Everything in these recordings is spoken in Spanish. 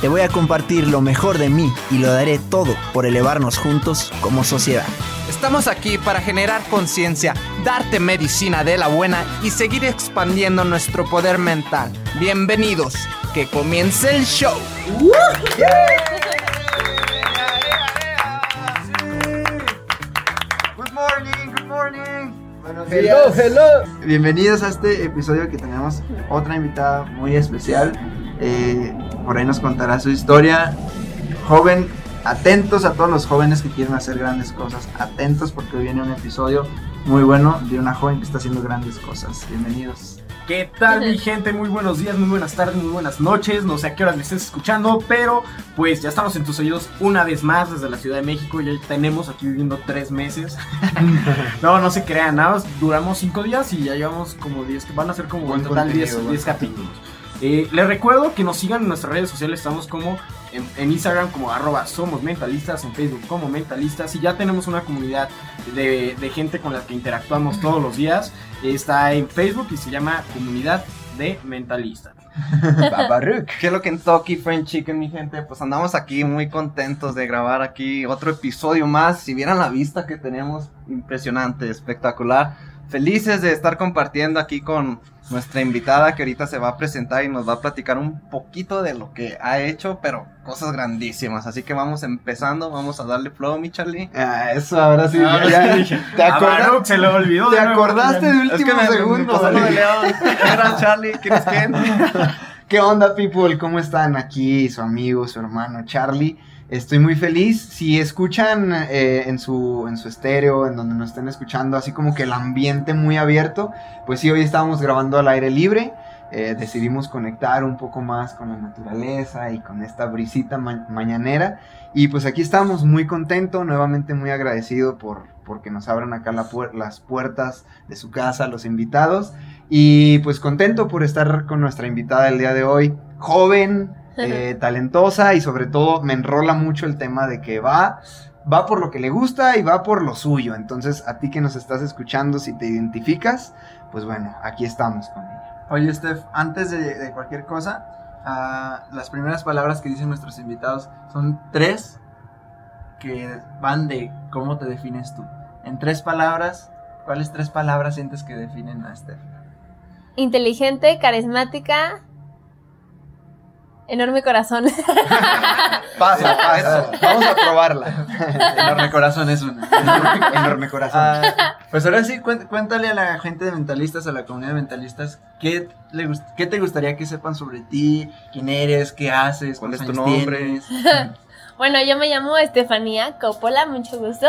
Te voy a compartir lo mejor de mí y lo daré todo por elevarnos juntos como sociedad. Estamos aquí para generar conciencia, darte medicina de la buena y seguir expandiendo nuestro poder mental. Bienvenidos, que comience el show. Good morning, good morning. Buenos Hello, días. hello. Bienvenidos a este episodio que tenemos otra invitada muy especial. Eh, por ahí nos contará su historia. Joven, atentos a todos los jóvenes que quieren hacer grandes cosas. Atentos porque hoy viene un episodio muy bueno de una joven que está haciendo grandes cosas. Bienvenidos. ¿Qué tal mi gente? Muy buenos días, muy buenas tardes, muy buenas noches. No sé a qué horas me estés escuchando, pero pues ya estamos en tus oídos una vez más desde la Ciudad de México. Ya tenemos aquí viviendo tres meses. no, no se crean, nada más duramos cinco días y ya llevamos como 10, que van a ser como en total contenido, 10 buen 10 capítulos. Eh, les recuerdo que nos sigan en nuestras redes sociales, estamos como en, en Instagram como arroba somos mentalistas, en Facebook como mentalistas y ya tenemos una comunidad de, de gente con la que interactuamos todos los días. Está en Facebook y se llama Comunidad de Mentalistas. Baruch. Hello Kentucky Fried Chicken, mi gente. Pues andamos aquí muy contentos de grabar aquí otro episodio más. Si vieran la vista que tenemos, impresionante, espectacular. Felices de estar compartiendo aquí con nuestra invitada que ahorita se va a presentar y nos va a platicar un poquito de lo que ha hecho, pero cosas grandísimas. Así que vamos empezando, vamos a darle flow, mi Charlie. Ah, eso, ahora sí. Ahora ya- sí dije, ¿Te, a acordas- Baruch se le olvidó. ¿Te de nuevo. acordaste de Es último que me, me segundo? lo de. León. Era Charlie, ¿quién es quién? ¿Qué onda, people? ¿Cómo están? Aquí su amigo, su hermano Charlie. Estoy muy feliz. Si escuchan eh, en, su, en su estéreo, en donde nos estén escuchando, así como que el ambiente muy abierto, pues sí, hoy estábamos grabando al aire libre. Eh, decidimos conectar un poco más con la naturaleza y con esta brisita ma- mañanera. Y pues aquí estamos muy contentos, nuevamente muy agradecido por porque nos abran acá las puertas de su casa, los invitados. Y pues contento por estar con nuestra invitada el día de hoy, joven, eh, talentosa y sobre todo me enrola mucho el tema de que va, va por lo que le gusta y va por lo suyo. Entonces a ti que nos estás escuchando, si te identificas, pues bueno, aquí estamos con ella. Oye, Steph, antes de, de cualquier cosa, ah, las primeras palabras que dicen nuestros invitados son tres que van de cómo te defines tú. En tres palabras, ¿cuáles tres palabras sientes que definen a Steph? Inteligente, carismática, enorme corazón. Pasa, pasa. Vamos a probarla. Enorme corazón es una. Enorme corazón. Ah, pues ahora sí, cuéntale a la gente de mentalistas, a la comunidad de mentalistas, ¿qué, le qué te gustaría que sepan sobre ti? ¿Quién eres? ¿Qué haces? ¿Cuál es ¿Cuántos tu nombre? bueno, yo me llamo Estefanía Coppola, mucho gusto.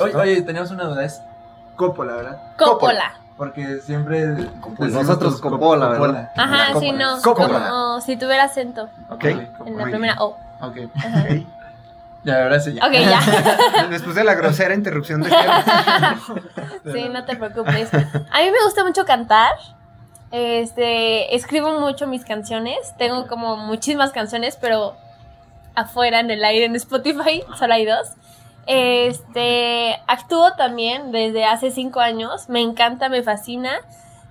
Oye, oye, teníamos una duda, es Coppola, ¿verdad? Coppola. Porque siempre Pues nosotros Cop- Coppola, ¿verdad? Ajá, Coppola. sí, no. Coppola. Como si tuviera acento ok. en la primera O. Ok. Ajá. ok. Ya, ahora sí. Ya. Ok, ya. Después de la grosera interrupción de. Sí, no te preocupes. A mí me gusta mucho cantar. Este, escribo mucho mis canciones. Tengo como muchísimas canciones, pero afuera en el aire en Spotify solo hay dos. Este, actúo también desde hace cinco años. Me encanta, me fascina.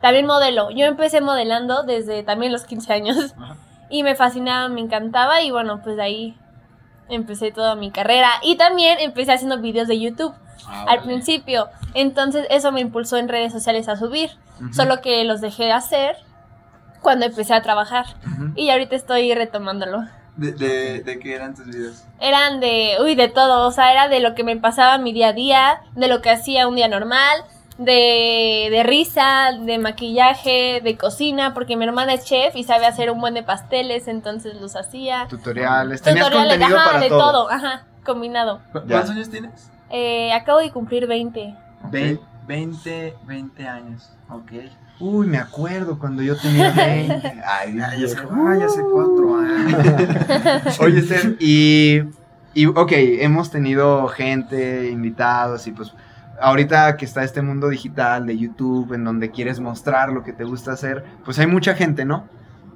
También modelo. Yo empecé modelando desde también los 15 años. y me fascinaba, me encantaba y bueno, pues de ahí empecé toda mi carrera y también empecé haciendo videos de YouTube Ah, al vale. principio. Entonces eso me impulsó en redes sociales a subir, solo que los dejé de hacer cuando empecé a trabajar y ahorita estoy retomándolo. ¿De, de, de qué eran tus videos? Eran de, uy, de todo, o sea, era de lo que me pasaba mi día a día, de lo que hacía un día normal, de, de risa, de maquillaje, de cocina, porque mi hermana es chef y sabe hacer un buen de pasteles, entonces los hacía. Tutoriales. Tenías Tutoriales, contenido ajá, para de todo. todo, ajá, combinado. ¿Cu- Ya. ¿Cuántos años tienes? Eh, acabo de cumplir 20. Ve- 20, 20 años. Ok. Uy, me acuerdo cuando yo tenía 20. Ay, Ya, ya sé, ah, ya sé cuatro años. Oye, Steph, y, y, ok, hemos tenido gente, invitados, y pues ahorita que está este mundo digital de YouTube, en donde quieres mostrar lo que te gusta hacer, pues hay mucha gente, ¿no?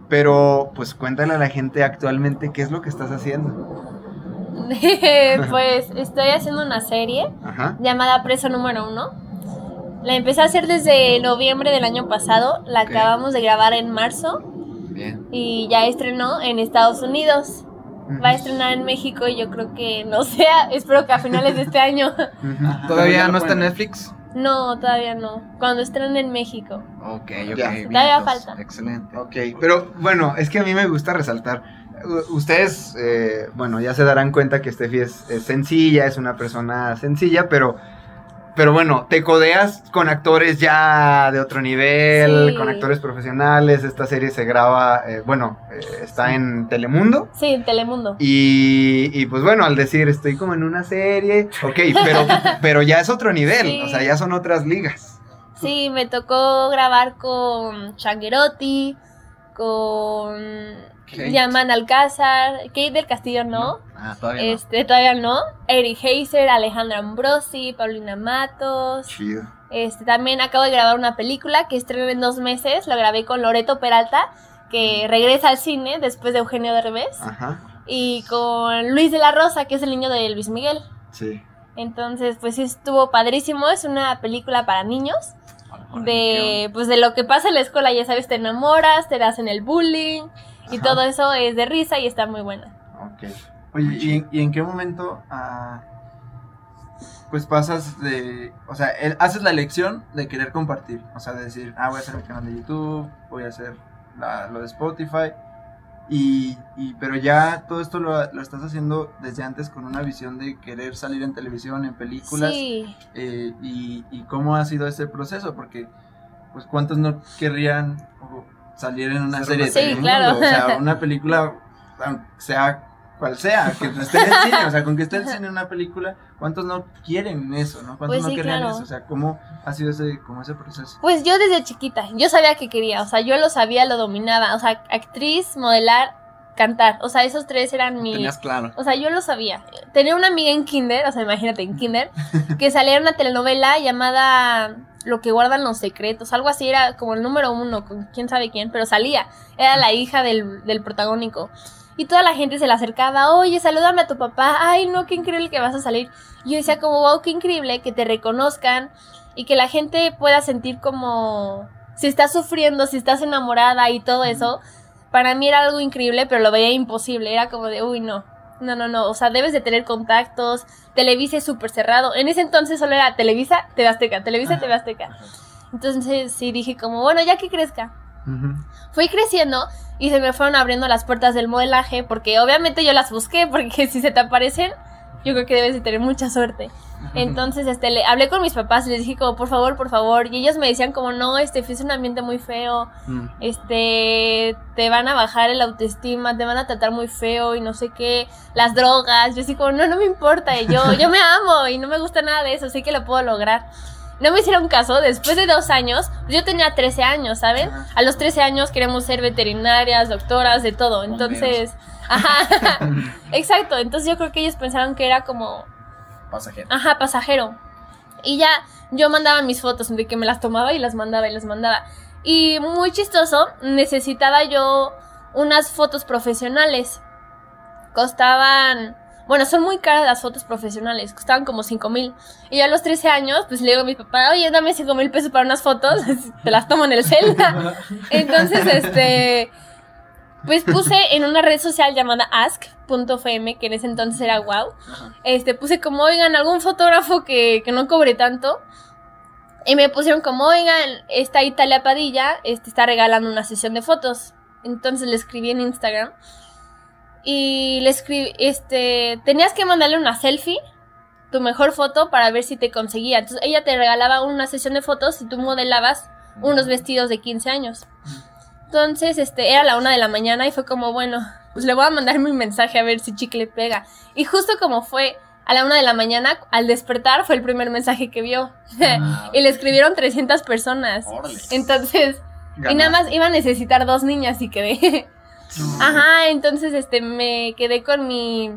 Pero, pues cuéntale a la gente actualmente qué es lo que estás haciendo. pues estoy haciendo una serie Ajá. llamada Preso Número Uno. La empecé a hacer desde noviembre del año pasado, la acabamos de grabar en marzo Bien. y ya estrenó en Estados Unidos. Va a estrenar en México y yo creo que, no sea, espero que a finales de este año. ¿Todavía no está en Netflix? No, todavía no. Cuando estrene en México. Ok, Ya. ok. Todavía falta. Excelente. Ok, pero bueno, es que a mí me gusta resaltar. Ustedes, eh, bueno, ya se darán cuenta que Steffi es, es sencilla, es una persona sencilla, pero, pero bueno, te codeas con actores ya de otro nivel, Sí. con actores profesionales. Esta serie se graba, eh, bueno, eh, está en Telemundo. Sí, en Telemundo. Y, y, pues bueno, al decir estoy como en una serie, ok, pero, pero ya es otro nivel, Sí. o sea, ya son otras ligas. Sí, me tocó grabar con Changuerotti, con Kate. Yaman Alcázar, Kate del Castillo no, Ah, todavía no. este todavía no, Eric Heiser, Alejandra Ambrosi, Paulina Matos, Chido. este también acabo de grabar una película que estreno en dos meses, lo grabé con Loreto Peralta, que regresa al cine después de Eugenio Derbez, Ajá, y con Luis de la Rosa, que es el niño de Luis Miguel. sí. Entonces, pues sí estuvo padrísimo, es una película para niños de pues de lo que pasa en la escuela, ya sabes, te enamoras, te hacen el bullying y todo eso es de risa y está muy buena. Ok. Oye, ¿y, en- y en qué momento ah, pues pasas de, o sea, el- haces la elección de querer compartir, o sea, de decir, ah, voy a hacer mi canal de YouTube, voy a hacer la- lo de Spotify, y, y- pero ya todo esto lo, lo estás haciendo desde antes con una visión de querer salir en televisión, en películas, Sí, eh, y, y cómo ha sido ese proceso, porque pues cuántos no querrían o, salir en una Ser serie de Sí, Telemundo? claro. o sea, una película, sea cual sea, que esté en el cine, o sea, con que esté en el cine una película, ¿cuántos no quieren eso, no? ¿Cuántos Pues no claro. eso? O sea, ¿cómo ha sido ese, como ese proceso? pues yo desde chiquita, yo sabía que quería, o sea, yo lo sabía, lo dominaba, o sea, actriz, modelar, cantar, o sea, esos tres eran mi... Tenías claro. O sea, yo lo sabía. Tenía una amiga en Kinder, o sea, imagínate en Kinder, que salía en una telenovela llamada Lo que guardan los secretos, algo así, era como el número uno, con quién sabe quién, pero salía. Era la hija del, del protagónico. Y toda la gente se le acercaba, oye, salúdame a tu papá, ay, no, qué increíble que vas a salir. Y yo decía como, wow, qué increíble que te reconozcan y que la gente pueda sentir como si estás sufriendo, si estás enamorada y todo eso. Para mí era algo increíble, pero lo veía imposible. Era como de, uy, no. No, no, no. O sea, debes de tener contactos. Televisa es súper cerrado. En ese entonces solo era Televisa, TV Azteca, Televisa, TV Azteca. Entonces sí dije como, bueno, ya que crezca. Fui creciendo y se me fueron abriendo las puertas del modelaje porque obviamente yo las busqué porque si se te aparecen, yo creo que debes de tener mucha suerte. Entonces, este, le hablé con mis papás y les dije como, por favor, por favor. Y ellos me decían como, no, este, es un ambiente muy feo. Mm. Este, te van a bajar el autoestima, te van a tratar muy feo y no sé qué. Las drogas. Yo así como, no, no me importa. y Yo, yo me amo y no me gusta nada de eso. Sé que lo puedo lograr. No me hicieron caso. Después de dos años, yo tenía 13 años, ¿saben? A los 13 años queremos ser veterinarias, doctoras, de todo. Entonces, ajá. Exacto. Entonces yo creo que ellos pensaron que era como, Pasajero. Ajá, pasajero. Y ya yo mandaba mis fotos de que me las tomaba y las mandaba y las mandaba. Y muy chistoso, necesitaba yo unas fotos profesionales. Costaban, bueno, son muy caras las fotos profesionales, costaban como 5 mil. Y yo a los 13 años, pues le digo a mi papá, oye, dame 5 mil pesos para unas fotos, te las tomo en el Zelda. Entonces, este, Pues puse en una red social llamada ask.fm, que en ese entonces era wow. Este, puse como, oigan, algún fotógrafo que, que no cobre tanto. Y me pusieron como, oigan, esta Italia Padilla este, está regalando una sesión de fotos. Entonces le escribí en Instagram. Y le escribí, este, tenías que mandarle una selfie, tu mejor foto, para ver si te conseguía. Entonces ella te regalaba una sesión de fotos y tú modelabas unos vestidos de 15 años. Entonces, este, era la una de la mañana y fue como, bueno, pues le voy a mandar mi mensaje a ver si chicle pega. Y justo como fue a la una de la mañana, al despertar, fue el primer mensaje que vio. y le escribieron 300 personas. Entonces, y nada más iba a necesitar dos niñas y quedé. Ajá, entonces, este, me quedé con mi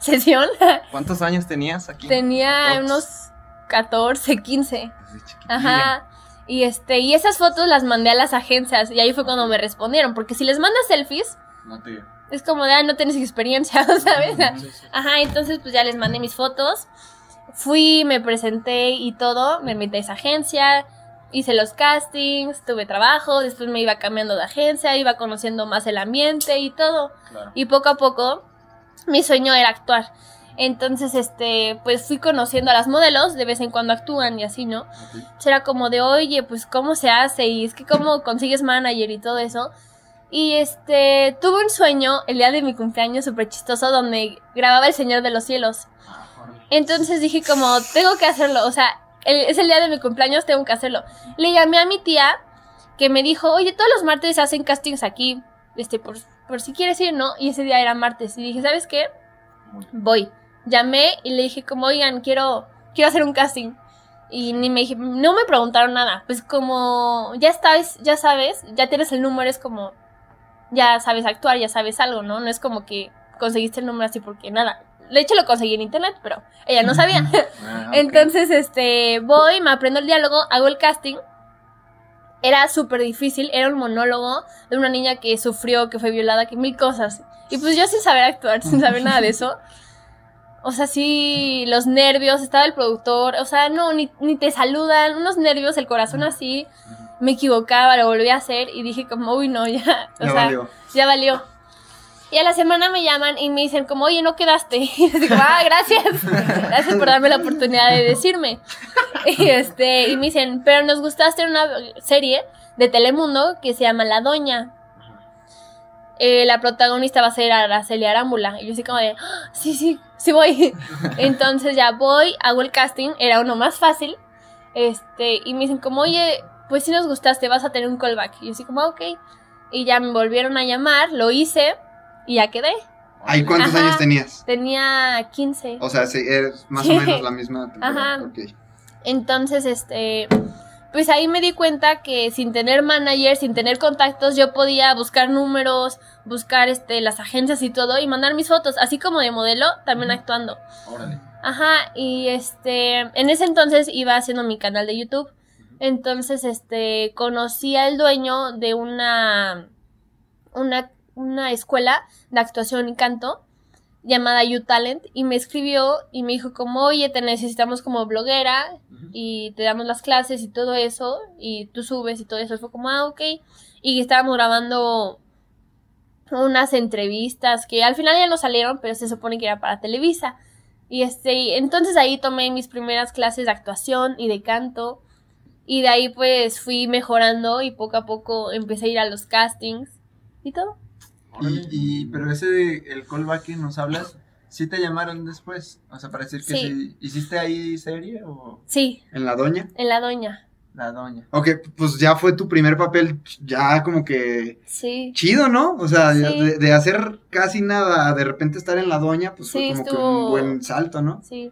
sesión. ¿Cuántos años tenías aquí? Tenía Ops. unos 14, 15. Desde chiquitilla. Ajá. Y este, y esas fotos las mandé a las agencias y ahí fue cuando me respondieron, porque si les mandas selfies, No te. es como de, ah, no tienes experiencia, ¿sabes? Ajá, entonces pues ya les mandé mis fotos. Fui, me presenté y todo, me metí a esa agencia, hice los castings, tuve trabajo, después me iba cambiando de agencia, iba conociendo más el ambiente y todo. Claro. Y poco a poco mi sueño era actuar. Entonces, este, pues fui conociendo a las modelos, de vez en cuando actúan y así, ¿no? Será como de, oye, pues cómo se hace y es que cómo consigues manager y todo eso. Y este, tuve un sueño el día de mi cumpleaños súper chistoso donde grababa El Señor de los Cielos. Entonces dije como, tengo que hacerlo, o sea, el- es el día de mi cumpleaños, tengo que hacerlo. Le llamé a mi tía que me dijo, oye, todos los martes hacen castings aquí, este, por, por si quieres ir, ¿no? Y ese día era martes. Y dije, ¿sabes qué? Voy. Llamé y le dije como, oigan, quiero, quiero hacer un casting. Y ni me dije, no me preguntaron nada. Pues como, ya sabes, ya sabes, ya tienes el número, es como, ya sabes actuar, ya sabes algo, ¿no? No es como que conseguiste el número así porque nada. De hecho lo conseguí en internet, pero ella no sabía. Ah, ok. Entonces, este, voy, me aprendo el diálogo, hago el casting. Era súper difícil, era un monólogo de una niña que sufrió, que fue violada, que mil cosas. Y pues yo sin saber actuar, sin saber nada de eso. O sea, sí, los nervios, estaba el productor, o sea, no, ni, ni te saludan, unos nervios, el corazón así. Me equivocaba, lo volví a hacer y dije como, uy, no, ya, o Ya sea, valió. ya valió. Y a la semana me llaman y me dicen como, oye, no quedaste. Y digo, ah, gracias. Gracias por darme la oportunidad de decirme. Y, este, y me dicen, pero nos gustaste en una serie de Telemundo que se llama La Doña. Eh, la protagonista va a ser Araceli Arámbula. Y yo así como de, "Ah, sí, sí, sí voy. Entonces ya voy, hago el casting, era uno más fácil. Este, y me dicen como, oye, pues si nos gustaste, vas a tener un callback. Y yo así como, ok. Y ya me volvieron a llamar, lo hice y ya quedé. ¿Ahí cuántos Ajá. años tenías? Tenía 15. O sea, sí, eres más Sí. o menos la misma temporada. Ajá. Entonces, este, pues ahí me di cuenta que sin tener manager, sin tener contactos, yo podía buscar números, buscar este, las agencias y todo y mandar mis fotos, así como de modelo, también actuando. Órale. Ajá, y este, en ese entonces iba haciendo mi canal de YouTube. Entonces, este, conocí al dueño de una, una, una escuela de actuación y canto llamada You Talent y me escribió y me dijo como, oye, te necesitamos como bloguera y te damos las clases y todo eso y tú subes y todo eso. Fue como, ah, ok. Y estábamos grabando unas entrevistas que al final ya no salieron, pero se supone que era para Televisa. Y este, y entonces ahí tomé mis primeras clases de actuación y de canto. Y de ahí pues fui mejorando y poco a poco empecé a ir a los castings y todo. Y, y- pero ese de el callback que nos hablas, ¿sí te llamaron después? O sea, para decir que Sí. sí. ¿Hiciste ahí serie o Sí, ¿En la doña? en la doña. la doña? Ok, pues ya fue tu primer papel, ya como que Sí. chido, ¿no? O sea, Sí. de, de hacer casi nada a de repente estar en la doña, pues Sí, fue como que un buen salto, ¿no? Sí,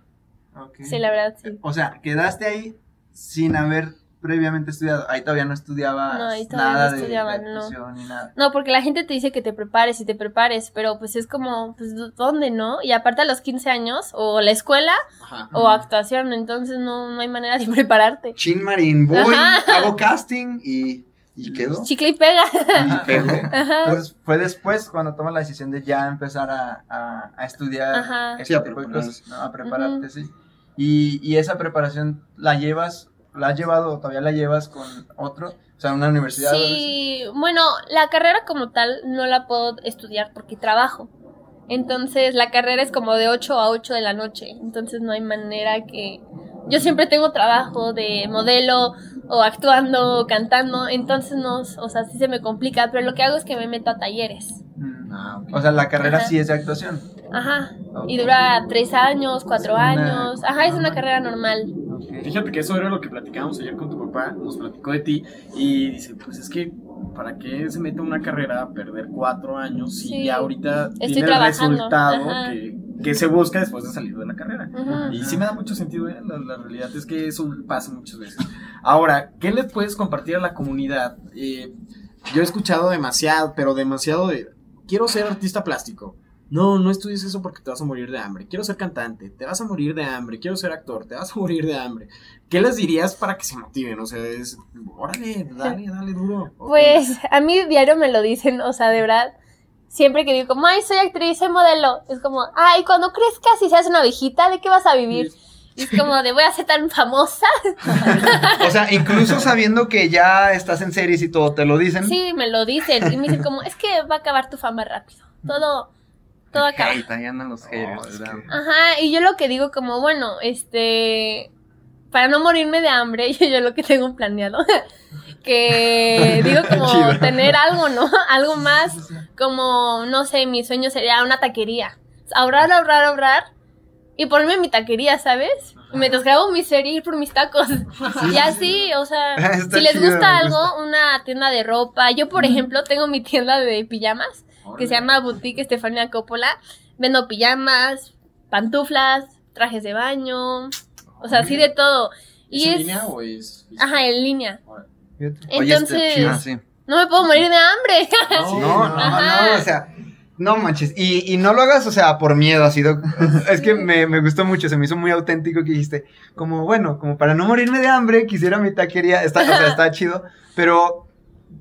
sí, la verdad, sí. O sea, quedaste ahí sin haber previamente estudiado. Ahí todavía no estudiabas No, ahí todavía nada no de- estudiaba, de, no. actuación ni nada. No, porque la gente te dice que te prepares y te prepares, pero pues es como, pues, ¿dónde, no? Y aparte a los 15 años, o la escuela, Ajá. o actuación, entonces no, no hay manera de prepararte. Chin Marín, voy, Ajá. hago casting y, y quedo. Chicle y pega. Y pego. Entonces fue después cuando tomas la decisión de ya empezar a, a- a estudiar Ajá. este Sí, a tipo de prepararse. cosas, ¿no? a prepararte, sí. Y, y esa preparación la llevas, la has llevado o todavía la llevas con otro O sea, una universidad. Sí, bueno, la carrera como tal no la puedo estudiar porque trabajo. Entonces, la carrera es como de 8 a 8 de la noche. Entonces, no hay manera que... Yo siempre tengo trabajo de modelo o actuando o cantando. Entonces, no, o sea, sí se me complica. Pero lo que hago es que me meto a talleres. Mm. Ah. O sea, la carrera Ajá. sí es de actuación. Ajá. Y dura 3 años, 4 Una- años. Ajá, es una carrera normal. Fíjate que eso era lo que platicábamos ayer con tu papá, nos platicó de ti y dice, pues es que, ¿para qué se mete una carrera a perder cuatro años si Sí. ya ahorita Estoy tiene el resultado que, que se busca después de salir de la carrera? Y sí me da mucho sentido, ¿eh? la, la realidad es que eso pasa muchas veces. Ahora, ¿qué le puedes compartir a la comunidad? Eh, yo he escuchado demasiado, pero demasiado de, quiero ser artista plástico. No, no estudies eso porque te vas a morir de hambre. Quiero ser cantante, te vas a morir de hambre. Quiero ser actor, te vas a morir de hambre. ¿Qué les dirías para que se motiven? O sea, es, órale, dale, dale duro. Pues a mí diario me lo dicen, o sea, de verdad. Siempre que digo como, ay, soy actriz, soy modelo. Es como, ay, cuando crezcas y seas una viejita, ¿de qué vas a vivir? Y es como de, voy a ser tan famosa. O sea, incluso sabiendo que ya estás en series y todo, te lo dicen. Sí, me lo dicen. Y me dicen como, es que va a acabar tu fama rápido. Todo, todo acaba. Hate, ahí andan los haters, Oh, es ¿verdad? que- Ajá, y yo lo que digo como, bueno, este, para no morirme de hambre, yo, yo lo que tengo planeado, que digo como Chido. tener algo, ¿no? Algo más, como, no sé, mi sueño sería una taquería. Ahorrar, ahorrar, ahorrar, y ponerme mi taquería, ¿sabes? Y mientras grabo mi serie, ir por mis tacos. y así, o sea, Está si les chido, gusta me algo, gusta. una tienda de ropa. Yo, por ejemplo, tengo mi tienda de pijamas que se llama Boutique Estefania Coppola. Vendo pijamas, pantuflas, trajes de baño, o sea, así de todo. ¿Es Y en es, línea o es...? ajá, en línea. Oye, este, Entonces, ah, sí. no me puedo morir de hambre. No, no, no, no, o sea, no manches. Y, y no lo hagas, o sea, por miedo, ha sido. Es que me, me gustó mucho, se me hizo muy auténtico que dijiste, como bueno, como para no morirme de hambre, quisiera mi taquería. Está, o sea, está chido, pero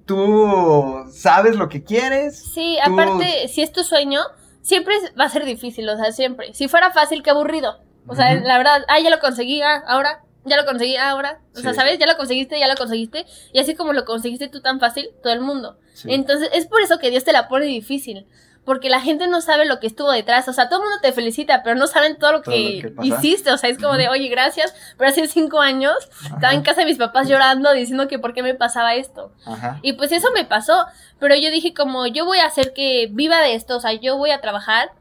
tú sabes lo que quieres. Sí, Tú- aparte, si es tu sueño, siempre va a ser difícil, o sea, siempre. Si fuera fácil, qué aburrido. O sea, la verdad, ah, ya lo conseguí, ah, ahora, ya lo conseguí, ah, ahora. O sea. ¿sabes? Ya lo conseguiste, ya lo conseguiste. Y así como lo conseguiste tú tan fácil, todo el mundo. Sí. Entonces, es por eso que Dios te la pone difícil. Porque la gente no sabe lo que estuvo detrás. O sea, todo el mundo te felicita, pero no saben todo lo Todo que, lo que hiciste. O sea, es como de, oye, gracias. Pero hace cinco años estaba en casa de mis papás llorando, diciendo que por qué me pasaba esto. Ajá. Y pues eso me pasó, pero yo dije como yo voy a hacer que viva de esto, o sea, yo voy a trabajar.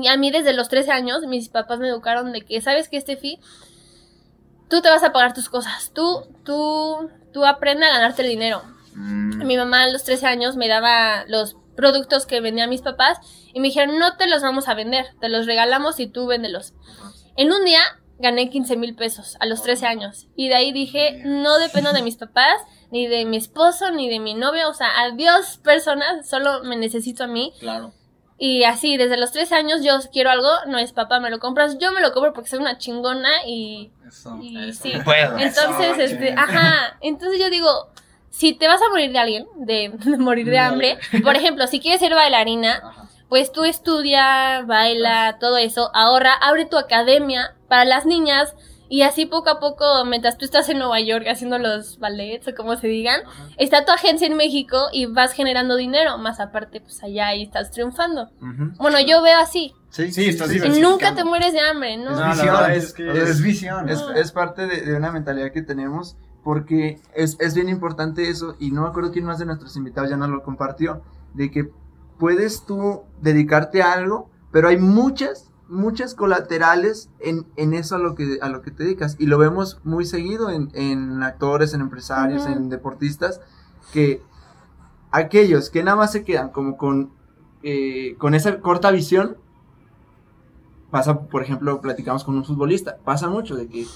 Y a mí desde los 13 años mis papás me educaron de que, ¿sabes qué, Steffi? Tú te vas a pagar tus cosas, tú, tú, tú aprende a ganarte el dinero. Mm. Mi mamá a los 13 años me daba los productos que vendían mis papás y me dijeron, no te los vamos a vender, te los regalamos y tú véndelos. En un día gané 15 mil pesos a los 13 años y de ahí dije, no dependo de mis papás, ni de mi esposo, ni de mi novio, o sea, adiós personas, solo me necesito a mí. Claro. Y así, desde los 13 años yo quiero algo, no es papá, me lo compras, yo me lo compro porque soy una chingona y, Eso. y Eso. sí. Puedo. Entonces, este, ajá, entonces yo digo, si te vas a morir de alguien, de, de morir de hambre, por ejemplo, si quieres ser bailarina, Ajá. pues tú estudia, baila, todo eso, ahorra, abre tu academia para las niñas y así poco a poco, mientras tú estás en Nueva York haciendo los ballets o como se digan, Ajá. está tu agencia en México y vas generando dinero, más aparte, pues allá ahí estás triunfando. Bueno, yo veo así. Sí, Sí, estás Y diversificando. nunca te mueres de hambre, ¿no? Es No, la visión. Es, es que es visión. Es, es parte de, de una mentalidad que tenemos porque es, es bien importante eso y no me acuerdo quién más de nuestros invitados ya nos lo compartió, de que puedes tú dedicarte a algo, pero hay muchas, muchas colaterales en, en eso a lo, que, a lo que te dedicas y lo vemos muy seguido en, en actores, en empresarios, en deportistas, que aquellos que nada más se quedan como con, eh, con esa corta visión, pasa, por ejemplo, platicamos con un futbolista, pasa mucho de que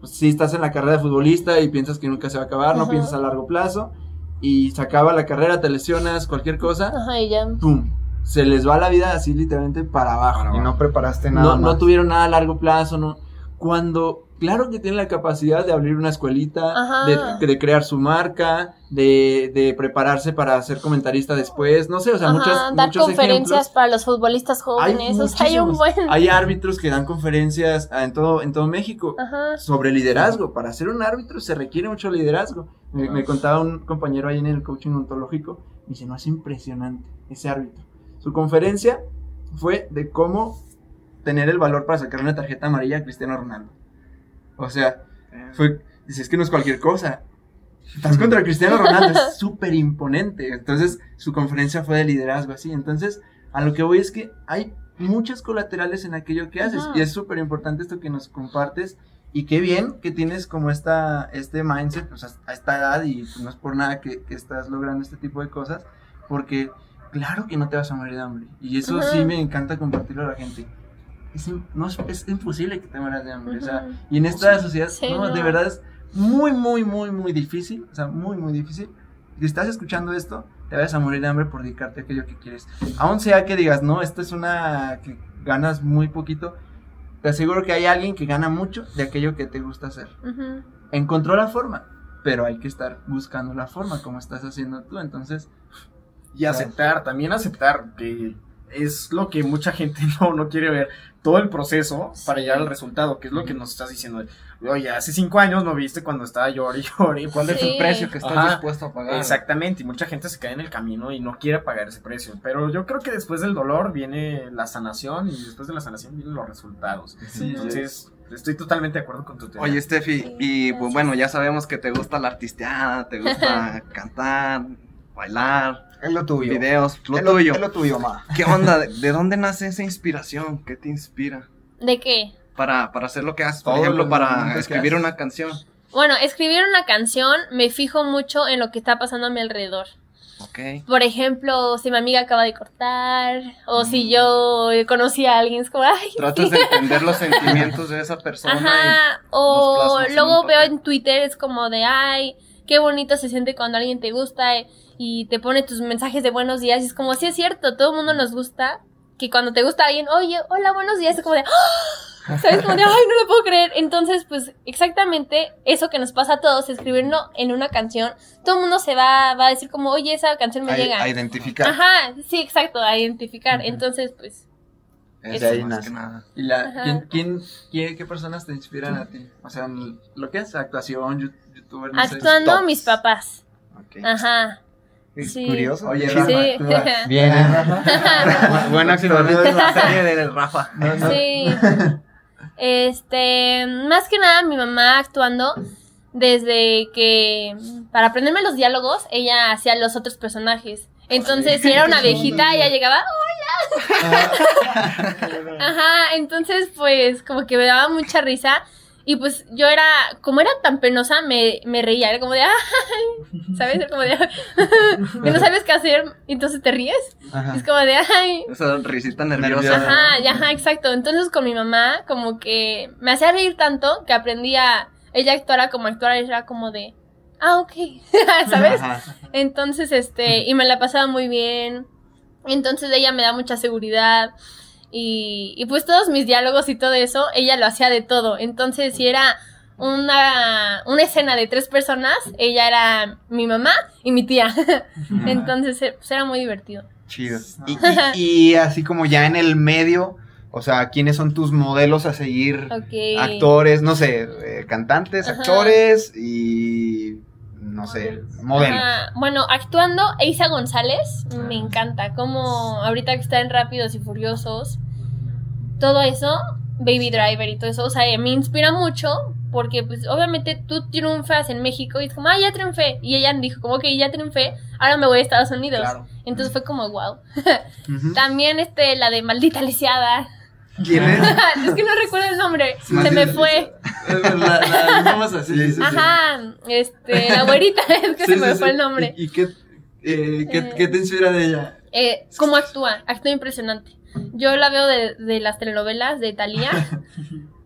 pues, si estás en la carrera de futbolista y piensas que nunca se va a acabar, no piensas a largo plazo, y se acaba la carrera, te lesionas, cualquier cosa, Ajá, y ya. ¡pum! Se les va la vida así literalmente para abajo. Y no preparaste nada. No, tuvieron nada a largo plazo, no. Cuando claro que tiene la capacidad de abrir una escuelita, de, de crear su marca, de, de prepararse para ser comentarista después, no sé, o sea, Ajá, muchos, dar muchos conferencias ejemplos. para los futbolistas jóvenes. o sea, hay un buen. Hay árbitros que dan conferencias ah, en todo, en todo México Ajá. sobre liderazgo. Para ser un árbitro se requiere mucho liderazgo. Me, me contaba un compañero ahí en el coaching ontológico, me dice, no, es impresionante ese árbitro. Su conferencia fue de cómo tener el valor para sacar una tarjeta amarilla a Cristiano Ronaldo. O sea, fue, dice, es que no es cualquier cosa. Estás contra Cristiano Ronaldo, es súper imponente. Entonces, su conferencia fue de liderazgo así. Entonces, a lo que voy es que hay muchas colaterales en aquello que haces. Ajá. Y es súper importante esto que nos compartes. Y qué bien que tienes como esta, este mindset pues, a a esta edad y pues, no es por nada que, que estás logrando este tipo de cosas. Porque claro que no te vas a morir de hambre. Y eso Ajá. sí me encanta compartirlo a la gente. Es, no, es, imposible que te mueras de hambre. O sea, y en esta sociedad, Sí, no, de no. verdad es muy, muy, muy, muy difícil. O sea, muy, muy difícil. Si estás escuchando esto, te vas a morir de hambre por dedicarte a aquello que quieres. Aún sea que digas, no, esto es una que ganas muy poquito. Te aseguro que hay alguien que gana mucho de aquello que te gusta hacer. Ujú. Encontró la forma, pero hay que estar buscando la forma como estás haciendo tú. Entonces, Y aceptar, también aceptar que es lo que mucha gente no, no quiere ver. Todo el proceso para llegar al resultado, que es lo que nos estás diciendo. Oye, hace cinco años no viste cuando estaba llorando y llorando. ¿Cuál es Sí. el precio que estás Ajá. dispuesto a pagar? Exactamente, y mucha gente se cae en el camino y no quiere pagar ese precio. Pero yo creo que después del dolor viene la sanación y después de la sanación vienen los resultados. Entonces, estoy totalmente de acuerdo con tu tema. Oye, Steffi, Sí, y pues bueno, ya sabemos que te gusta la artisteada, te gusta cantar, bailar, Es lo tuyo. videos, lo es tuyo. Es lo tuyo, ma. ¿Qué onda? ¿De, de dónde nace esa inspiración? ¿Qué te inspira? ¿De qué? Para, para hacer lo que haces, por ejemplo, para escribir una canción. Bueno, escribir una canción me fijo mucho en lo que está pasando a mi alrededor. Ok. Por ejemplo, si mi amiga acaba de cortar, o si Mm. yo conocí a alguien, es como, ay, Tratas de entender los sentimientos de esa persona. Ajá, o en luego veo en Twitter, es como de, ay, qué bonito se siente cuando alguien te gusta eh, y te pone tus mensajes de buenos días. Y es como, sí es cierto, todo el mundo nos gusta, que cuando te gusta alguien, oye, hola, buenos días, es como de, ¡ah! ¿sabes? Como de, ay, no lo puedo creer. Entonces, pues, exactamente eso que nos pasa a todos, escribirlo en una canción, todo el mundo se va, va a decir como, oye, esa canción me a, llega. a identificar. Ajá, sí, exacto, a identificar. Entonces, pues, Eso ahí más que nada. ¿y la. ¿quién, quién, quién- qué personas te inspiran a ti? O sea, lo que es actuación, youtuber, no actuando mis papás. Ok. Ajá. Es Sí. curioso. Oye. Rafa, Sí. tú vas. Bien, ¿eh, Rafa? Bu- Buen actor. la serie del Rafa. No, no. Sí. Este, más que nada mi mamá actuando desde que para aprenderme los diálogos, ella hacía los otros personajes. Entonces, si era una viejita, ella llegaba, "Hola". Ajá, entonces pues como que me daba mucha risa y pues yo era, como era tan penosa, me, me reía, era como de, ay, ¿sabes? Era como de, que no sabes qué hacer, y entonces te ríes. Ajá. Es como de, ay, Esa risita nerviosa. Ajá, ya, ajá, exacto. Entonces con mi mamá, como que me hacía reír tanto que aprendí a ella actuara como actuar, era como de, ah, ok, ¿sabes? Ajá. Entonces, este, y me la pasaba muy bien. Entonces ella me da mucha seguridad. Y, y pues todos mis diálogos y todo eso, ella lo hacía de todo. Entonces, si era una, una escena de tres personas, ella era mi mamá y mi tía. Entonces, eh, pues era muy divertido. Chido. Y, y- y así como ya en el medio, o sea, ¿quiénes son tus modelos a seguir? Ok. Actores, no sé, eh, cantantes, Ajá. actores y no sé, modelos. Ah, bueno, actuando, Eisa González, me encanta. Como ahorita que está en Rápidos y Furiosos, todo eso, Baby Driver y todo eso, o sea, me inspira mucho porque, pues, obviamente tú triunfas en México y es como, ah, ya triunfé. Y ella dijo, como que ya triunfé, ahora me voy a Estados Unidos. Claro. Entonces fue como, wow. También, este, la de Maldita Lisiada. ¿Quién es? es que no recuerdo el nombre, se me fue. Es verdad, la dejamos así. Sí, sí, sí. Ajá, este, la güerita, es que Sí, se me sí, fue el nombre. ¿Y, y qué, eh, qué, Eh. qué te inspira de ella? Eh, ¿Cómo actúa? Actúa impresionante. Yo la veo de, de las telenovelas de Thalía.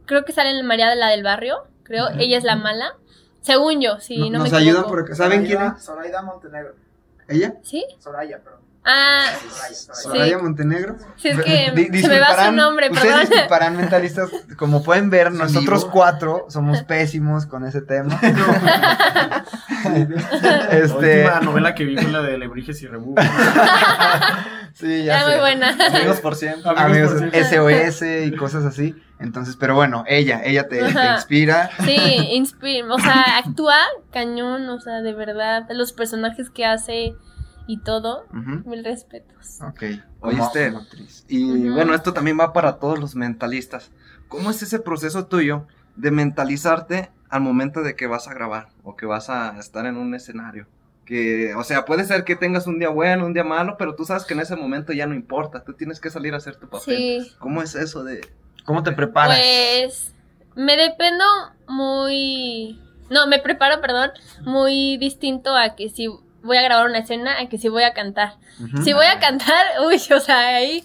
Creo que sale en María de la del Barrio. Creo. Ella es la mala. Según yo, si no, Nos me ayudan equivoco. por acá. ¿Saben quién es? Zoraida Montenegro. ¿Ella? ¿Sí? Soraya, perdón. Ah, Soraya Montenegro. Sí, es que se me va su nombre, Ustedes perdón. disculparán mentalistas, como pueden ver, nosotros vivo. cuatro somos pésimos con ese tema. La este, última novela que vi fue la de Lebrijes y Rebú. sí, ya Era sé. muy buena. Amigos por siempre. Amigos, por siempre. SOS y cosas así. Entonces, pero bueno, ella, ella te, te inspira. Sí, inspira, o sea, actúa cañón, o sea, de verdad, los personajes que hace y todo, mil respetos. Ok. Oíste. Y Ujú. bueno, esto también va para todos los mentalistas. ¿Cómo es ese proceso tuyo de mentalizarte al momento de que vas a grabar o que vas a estar en un escenario? Que, o sea, puede ser que tengas un día bueno, un día malo, pero tú sabes que en ese momento ya no importa, tú tienes que salir a hacer tu papel. Sí, ¿Cómo es eso de ¿Cómo te preparas? pues me dependo muy, no, me preparo, perdón, muy distinto a que si voy a grabar una escena, a que si voy a cantar. Si voy a cantar, uy, o sea, ahí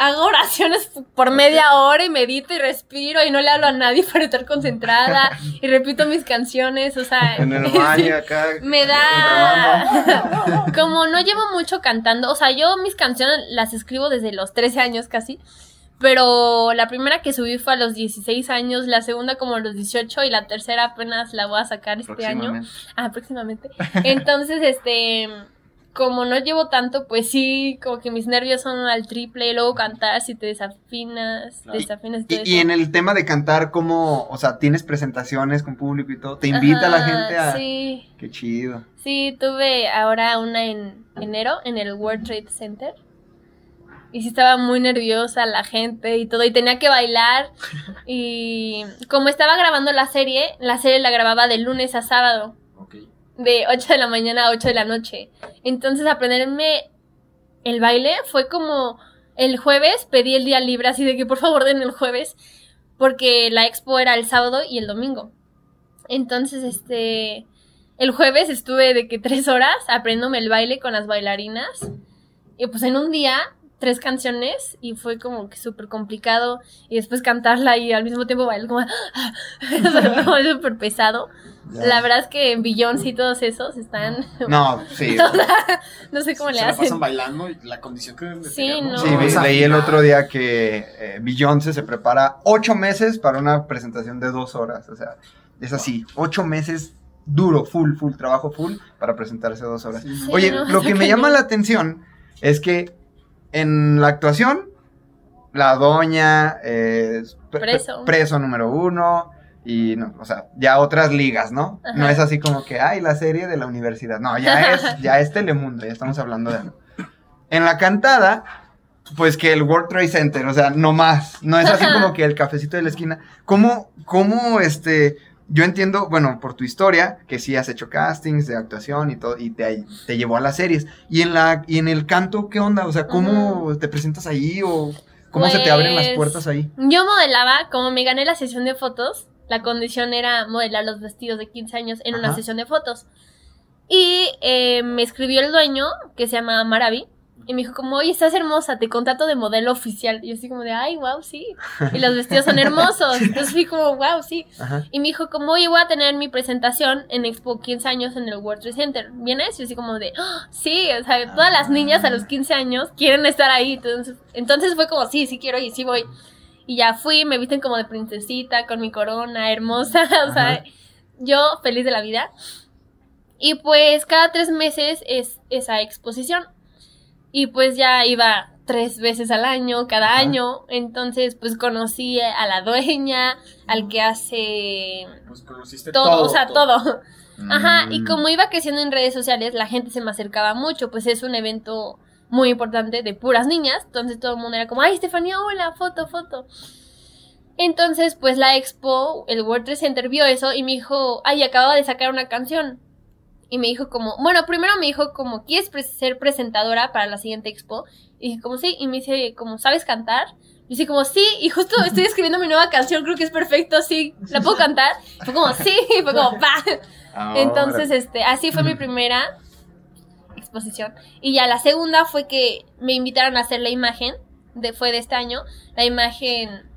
hago oraciones por media hora y medito y respiro y no le hablo a nadie para estar concentrada y repito mis canciones, o sea, en el sí, baño acá? me da como no llevo mucho cantando, o sea, yo mis canciones las escribo desde los 13 años casi. Pero la primera que subí fue a los 16 años, la segunda como a los 18 y la tercera apenas la voy a sacar este año. Próximamente. Ah, próximamente. Entonces, este, como no llevo tanto, pues sí, como que mis nervios son al triple y luego cantar si te desafinas, Claro. desafinas y en el tema de cantar, ¿cómo, o sea, tienes presentaciones con público y todo? ¿Te invita la Ajá, gente a...? Sí, Qué chido. sí, tuve ahora una en enero en el World Trade Center. Y sí estaba muy nerviosa la gente y todo, y tenía que bailar. Y como estaba grabando la serie, la serie la grababa de lunes a sábado. Ok. de 8 de la mañana a 8 de la noche. Entonces aprenderme el baile fue como el jueves pedí el día libre así de que por favor den el jueves porque la expo era el sábado y el domingo. Entonces este el jueves estuve de que tres horas aprendiéndome el baile con las bailarinas y pues en un día tres canciones y fue como que súper complicado y después cantarla y al mismo tiempo bailar como súper pesado. Ya. La verdad es que Beyoncé y todos esos están. No, sí. No sé cómo Se le hacen. pasan bailando y la condición que Sí, no. Sí, leí el otro día que eh, Beyoncé se prepara ocho meses para una presentación de dos horas. O sea, es así, ocho meses duro, full, full, trabajo full para presentarse dos horas. Sí, Oye, no, lo que me llama la atención es que en la actuación, la doña eh, es pre- Preso. preso número uno. Y, no, o sea, ya otras ligas, ¿no? Ajá. No es así como que, ay, la serie de la universidad. No, ya es, ya es Telemundo, ya estamos hablando de algo. En la cantada, pues que el World Trade Center, o sea, no más. No es así como que el cafecito de la esquina. ¿Cómo, cómo, este, yo entiendo, bueno, por tu historia, que sí has hecho castings de actuación y todo, y te, te llevó a las series. Y en la, y en el canto, ¿qué onda? O sea, ¿cómo te presentas ahí o cómo se te abren las Pues, puertas ahí? Yo modelaba, como me gané la sesión de fotos, la condición era modelar los vestidos de 15 años en una Ajá. sesión de fotos. Y eh, me escribió el dueño, que se llama Maravi, y me dijo como, oye, estás hermosa, te contrato de modelo oficial. Y yo así como de, ay, wow, sí. Y los vestidos son hermosos. Entonces fui como, wow, sí. Ajá. Y me dijo, como, oye, voy a tener mi presentación en Expo 15 años en el World Trade Center. ¿Vienes? Y yo así como de, "Ah, sí, o sea, todas las niñas a los 15 años quieren estar ahí. Entonces, entonces fue como, sí, sí quiero y sí voy. Y ya fui, me visten como de princesita, con mi corona, hermosa. O sea, Ajá. yo feliz de la vida. Y pues cada tres meses es esa exposición. Y pues ya iba tres veces al año, cada Ajá. año. Entonces, pues conocí a la dueña, al que hace Pues conociste todo, todo. o sea, todo. Ajá, y Mm. como iba creciendo en redes sociales, la gente se me acercaba mucho, pues es un evento muy importante de puras niñas, entonces todo el mundo era como, ay, Estefanía, hola, foto, foto. Entonces, pues la expo, el World Trade Center vio eso y me dijo, ay, acababa de sacar una canción. Y me dijo como, bueno, primero me dijo como, ¿quieres pre- ser presentadora para la siguiente expo? Y dije como, sí, y me dice como, ¿sabes cantar? Y dice como, sí, y justo estoy escribiendo mi nueva canción, creo que es perfecto, sí, ¿la puedo cantar? Y fue como, sí, y fue como, pa. Entonces, este, así fue mi primera exposición. Y ya la segunda fue que me invitaron a hacer la imagen, de, fue de este año, la imagen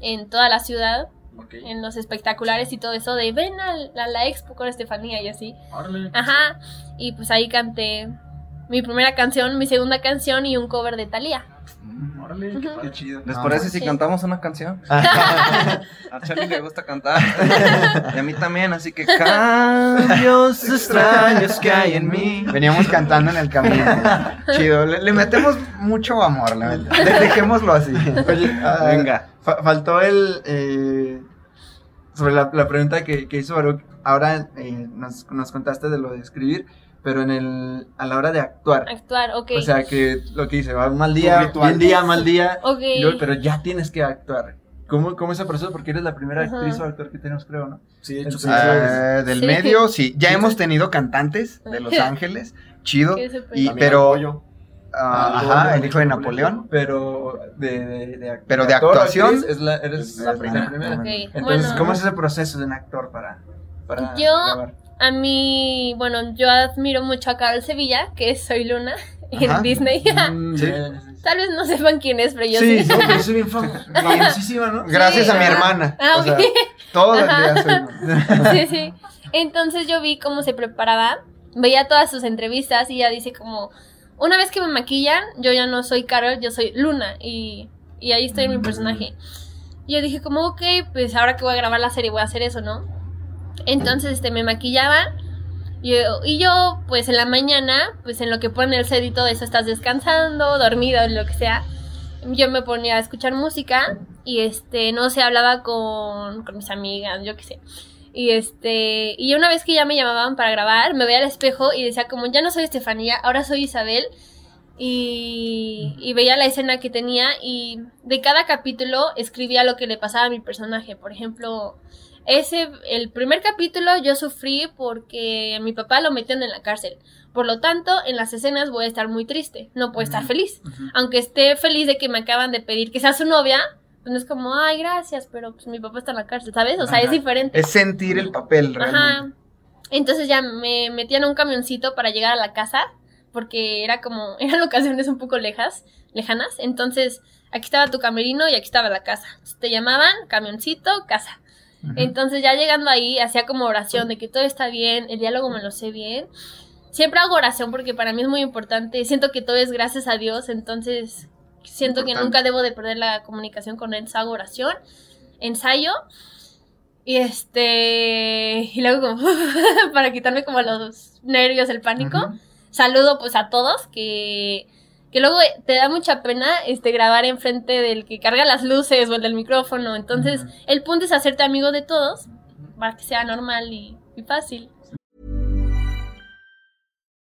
en toda la ciudad, En los espectaculares y todo eso, de ven a la, la expo con Estefanía y así. Órale. Ajá, y pues ahí canté. mi primera canción, mi segunda canción y un cover de Thalía. Órale, qué, qué chido. ¿Les parece si sí. cantamos una canción? A Charlie le gusta cantar. Y a mí también, así que cambios extraños que hay en mí. Veníamos cantando en el camino. Chido, le, le metemos mucho amor, la verdad. De- Dejémoslo así. Oye, ah, Venga. Fa- faltó el. eh, sobre la, la pregunta que, que hizo Baruch. Ahora eh, nos, nos contaste de lo de escribir, pero en el, a la hora de actuar. Actuar, ok. O sea, que lo que dice, va un mal día, buen día, mal día, ok. y luego- pero ya tienes que actuar. ¿Cómo, ¿Cómo es ese proceso? Porque eres la primera Ajá. actriz o actor que tenemos, creo, ¿no? Sí, de hecho, sí. Eh, del Sí. medio, sí. Ya hemos tenido cantantes de Los Ángeles. Chido. Y, pero, apoyo. Ah, Ah, ajá, el hijo de Napoleón. Pero de, de, de act- Pero de actor actuación, actriz es la, eres es la la primera. primera. Entonces, bueno. ¿cómo es ese proceso de un actor para, para Yo- grabar? A mí, bueno, yo admiro mucho a Carol Sevilla, que es Soy Luna, en Ajá. Disney. Mm, Sí. Tal vez no sepan quién es, pero yo Sí, sí. no, pero soy bien fam- famosísima, ¿no? Gracias a mi hermana. Ah, O sea, ok. todo el día soy. sí, sí. Entonces yo vi cómo se preparaba, veía todas sus entrevistas y ella dice como, una vez que me maquillan, yo ya no soy Carol, yo soy Luna y, y ahí estoy en mi personaje. Y yo dije como, ok, pues ahora que voy a grabar la serie voy a hacer eso, ¿no? Entonces este, me maquillaba y yo, y yo, pues en la mañana, pues en lo que pone el set y todo eso, estás descansando, dormido, lo que sea. Yo me ponía a escuchar música y este, no sé, hablaba con, con mis amigas, yo qué sé. Y este, y una vez que ya me llamaban para grabar, me veía al espejo y decía como, ya no soy Estefanía, ahora soy Isabel. Y, y veía la escena que tenía y de cada capítulo escribía lo que le pasaba a mi personaje. Por ejemplo, ese, el primer capítulo yo sufrí porque a mi papá lo metieron en la cárcel. Por lo tanto, en las escenas voy a estar muy triste, no puedo estar feliz. Aunque esté feliz de que me acaban de pedir que sea su novia, no es como, ay, gracias, pero pues mi papá está en la cárcel, ¿sabes? O sea, Ajá. es diferente. Es sentir el papel realmente. Ajá. Entonces ya me metían a un camioncito para llegar a la casa, porque era como, eran locaciones un poco lejas, lejanas. Entonces, aquí estaba tu camerino y aquí estaba la casa. Entonces, te llamaban, camioncito, casa. Entonces ya llegando ahí, hacía como oración de que todo está bien, el diálogo me lo sé bien. Siempre hago oración porque para mí es muy importante. Siento que todo es gracias a Dios, entonces siento que nunca debo de perder la comunicación con él. Hago oración, ensayo y este y luego como para quitarme como los nervios, el pánico. Saludo pues a todos que que luego te da mucha pena este grabar enfrente del que carga las luces o el del micrófono. Entonces, el punto es hacerte amigo de todos para que sea normal y, y fácil.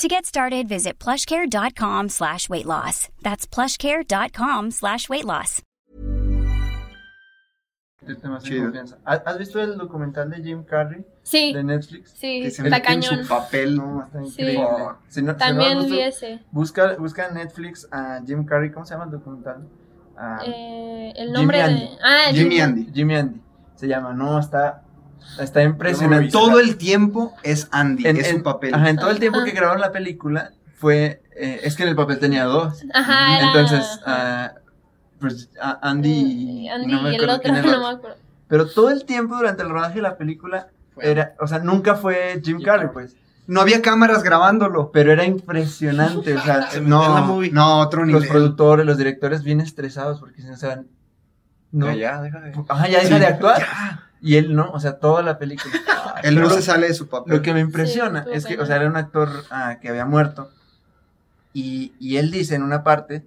To get started, visit plushcare.com slash weight loss. That's plushcare.com slash weight loss. Te- te más en Chido. confianza. ¿Has visto el documental de Jim Carrey Sí, de Netflix? sí, Que se está cañón. su papel. No, está Sí. increíble. Si no- si no También vi visto, ese. busca, busca en Netflix a Jim Carrey, ¿cómo se llama el documental? Ah, Eh, el Jimmy nombre Andy. de. Ah, Jimmy Andy. Jimmy Andy. Se llama, no, está, está impresionante. Todo el tiempo es Andy, en, es en- su papel. Ajá, en todo el tiempo Ajá. que grabaron la película fue, eh, es que en el papel tenía dos. Ajá, Entonces, ah, pues a- Andy y, Andy y no me y el otro, no me acuerdo. Pero todo el tiempo durante el rodaje de la película era, o sea, nunca fue Jim Carrey, pues. No había cámaras grabándolo. Pero era impresionante, o sea, No, no, otro los nivel. productores, los directores bien estresados porque o sea, no, Ya, ya, deja de. ajá, ya deja Sí, de actuar. Y él no, o sea, toda la película. Él no se sale de su papel. Lo que me impresiona Sí, es que, o sea, era un actor ah, que había muerto. Y, y él dice en una parte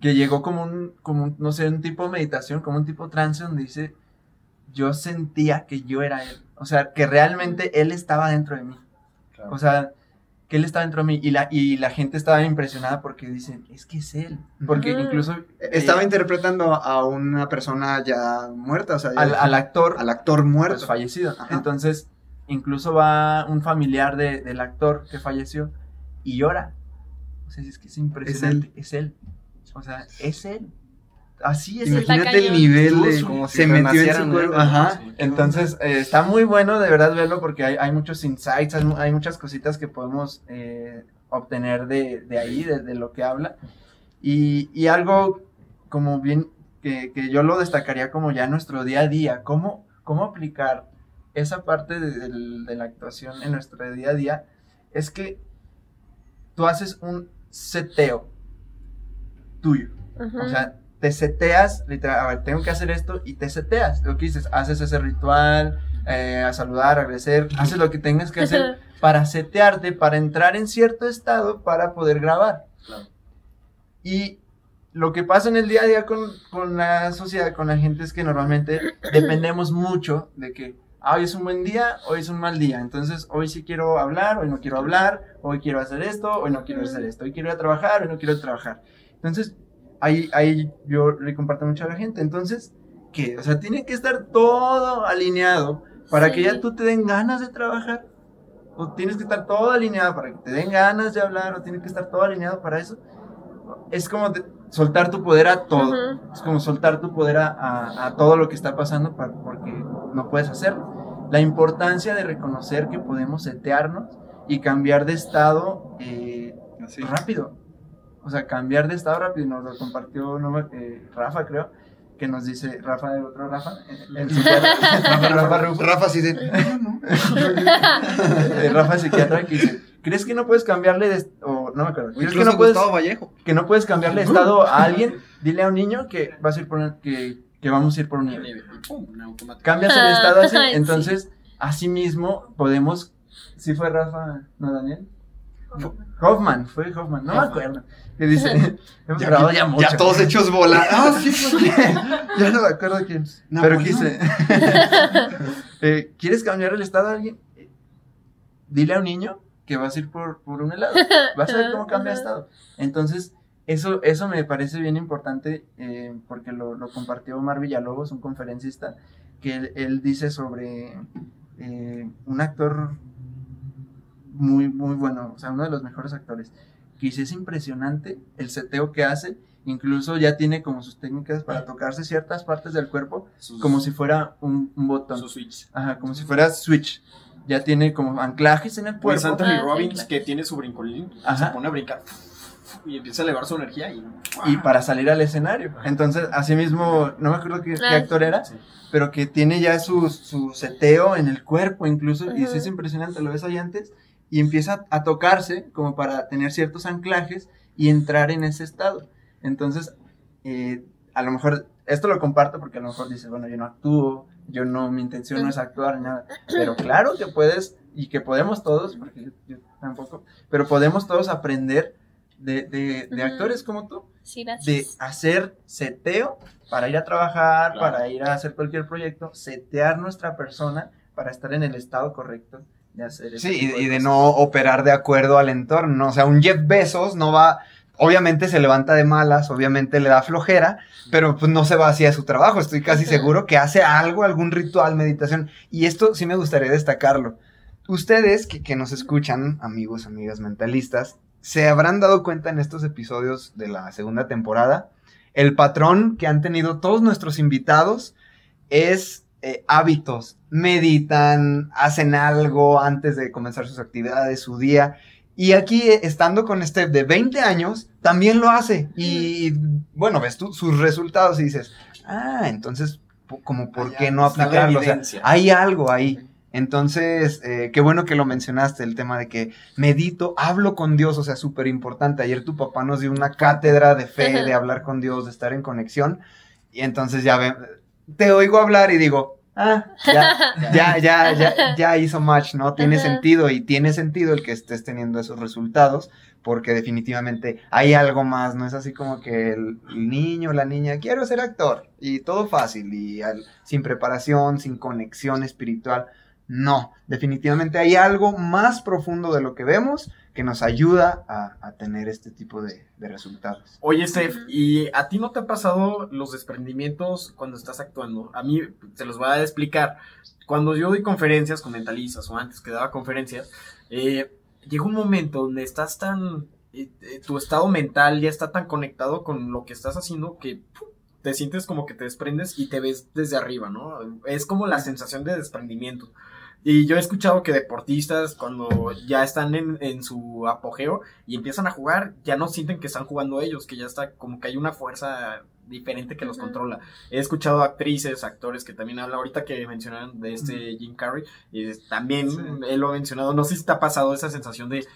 que llegó como un, como un, no sé, un tipo de meditación, como un tipo de trance donde dice, yo sentía que yo era él. O sea, que realmente él estaba dentro de mí. O sea, que él estaba dentro de mí. Y la, y la gente estaba impresionada porque dicen, es que es él. Porque incluso... Estaba eh, interpretando a una persona ya muerta, o sea, al, al actor al actor muerto. pues, fallecido. Ajá. Entonces, incluso va un familiar de- del actor que falleció y llora. O sea, es que es impresionante. Es él. O sea, es él. Así es. Imagínate el nivel de como si se metió en. Ajá. Sí. Entonces, eh, está muy bueno de verdad verlo porque hay, hay muchos insights, hay, hay muchas cositas que podemos eh, obtener de, de ahí, de, de lo que habla. Y, y algo como bien, que, que yo lo destacaría como ya nuestro día a día, cómo, cómo aplicar esa parte de, la actuación en nuestro día a día, es que tú haces un seteo tuyo. O sea, te seteas, literal, a ver, tengo que hacer esto y te seteas. Lo que dices, haces ese ritual, eh, a saludar, agradecer, haces lo que tengas que hacer para setearte, para entrar en cierto estado para poder grabar. Claro. Y lo que pasa en el día a día con, con la sociedad, con la gente, es que normalmente dependemos mucho de que ah, hoy es un buen día, hoy es un mal día. Entonces, hoy sí quiero hablar, hoy no quiero hablar, hoy quiero hacer esto, hoy no quiero hacer esto, hoy quiero ir a trabajar, hoy no quiero trabajar. Entonces, ahí, ahí yo le comparto mucho a la gente. Entonces, ¿qué? O sea, tiene que estar todo alineado para que Sí. ya tú te den ganas de trabajar. O tienes que estar todo alineado para que te den ganas de hablar, o tiene que estar todo alineado para eso. Es como de- soltar tu poder a todo. Ujú. Es como soltar tu poder a, a- a todo lo que está pasando para- porque no puedes hacerlo. La importancia de reconocer que podemos setearnos y cambiar de estado eh, Así. rápido. O sea, cambiar de estado rápido. Nos lo compartió no eh, Rafa, creo, que nos dice, Rafa, el otro Rafa, eh, el psiquiatra, Rafa, Rafa Rufo, Rafa así de. "No, no". eh, Rafa psiquiatra que dice, ¿crees que no puedes cambiarle de, o no me acuerdo, O ¿crees que no puedes, Gustavo Vallejo. que no puedes cambiarle de estado a alguien? Dile a un niño que vas a ir por un- que, que vamos a ir por un. Y automático. Cambias el estado así, sí. entonces, así mismo podemos, ¿sí fue Rafa, no Daniel? Hoffman, fue Hoffman, no me acuerdo. Que dice, hemos Ya, grabado ya, ya mucho. todos hechos bola. Ah, sí, pues, ya no me acuerdo quién. Pero quise. Eh, ¿Quieres cambiar el estado a alguien? Dile a un niño que vas a ir por, por un helado. Vas a ver cómo cambia de estado. Entonces, eso, eso me parece bien importante eh, porque lo, lo compartió Omar Villalobos, un conferencista, que él, él dice sobre eh, un actor muy, muy bueno, o sea, uno de los mejores actores, que es impresionante el seteo que hace, incluso ya tiene como sus técnicas para tocarse ciertas partes del cuerpo, Sus- como si fuera un, un botón. sus switch. Ajá, como si fuera switch. Ya tiene como anclajes en el Pues cuerpo. Anthony Ah, Robbins, que tiene su brincolín, Ajá. se pone a brincar y empieza a elevar su energía y... Y para salir al escenario. Entonces, así mismo, no me acuerdo qué, qué actor era, Sí. pero que tiene ya su, su seteo en el cuerpo incluso, y eso es impresionante, lo ves ahí antes, y empieza a tocarse como para tener ciertos anclajes y entrar en ese estado. Entonces, eh, a lo mejor, esto lo comparto porque a lo mejor dices, bueno, yo no actúo, yo no, mi intención no es actuar, ni nada, pero claro que puedes, y que podemos todos, porque yo, yo tampoco, pero podemos todos aprender de, de, de Ujú. actores como tú Sí, de hacer seteo para ir a trabajar, Claro. para ir a hacer cualquier proyecto, setear nuestra persona para estar en el estado correcto de hacer ese Sí, y, y de no operar de acuerdo al entorno. ¿no? O sea, un Jeff Bezos no va. Obviamente se levanta de malas, obviamente le da flojera, pero pues no se va así a su trabajo. Estoy casi seguro que hace algo, algún ritual, meditación. Y esto sí me gustaría destacarlo. Ustedes que, que nos escuchan, amigos, amigas mentalistas, se habrán dado cuenta en estos episodios de la segunda temporada, el patrón que han tenido todos nuestros invitados es eh, hábitos. Meditan, hacen algo antes de comenzar sus actividades, su día. Y aquí, eh, estando con Steph de 20 años, también lo hace. Y, y, bueno, ves tú sus resultados y dices, ah, entonces, como por qué no aplicarlo. O sea, hay algo ahí. Entonces, eh, qué bueno que lo mencionaste, el tema de que medito, hablo con Dios, o sea, súper importante. Ayer tu papá nos dio una cátedra de fe, de hablar con Dios, de estar en conexión. Y entonces ya ve, te oigo hablar y digo, ah, ya, ya, ya, ya, ya hizo match, ¿no? Tiene Ajá. sentido y tiene sentido el que estés teniendo esos resultados, porque definitivamente hay algo más, no es así como que el, el niño, la niña, quiero ser actor y todo fácil y al- sin preparación, sin conexión espiritual. No, definitivamente hay algo más profundo de lo que vemos que nos ayuda a, a tener este tipo de, de resultados. Oye, Steph, ¿y a ti no te ha pasado los desprendimientos cuando estás actuando? A mí se los voy a explicar. Cuando yo doy conferencias con mentalistas o antes que daba conferencias, eh, llega un momento donde estás tan... eh, eh, tu estado mental ya está tan conectado con lo que estás haciendo que ¡pum! te sientes como que te desprendes y te ves desde arriba, ¿no? Es como la sensación de desprendimiento. Y yo he escuchado que deportistas cuando ya están en, en, su apogeo y empiezan a jugar, ya no sienten que están jugando ellos, que ya está como que hay una fuerza diferente que los controla. He escuchado actrices, actores que también hablan, ahorita que mencionaron de este Jim Carrey, y también él lo ha mencionado, no sé si te ha pasado esa sensación de,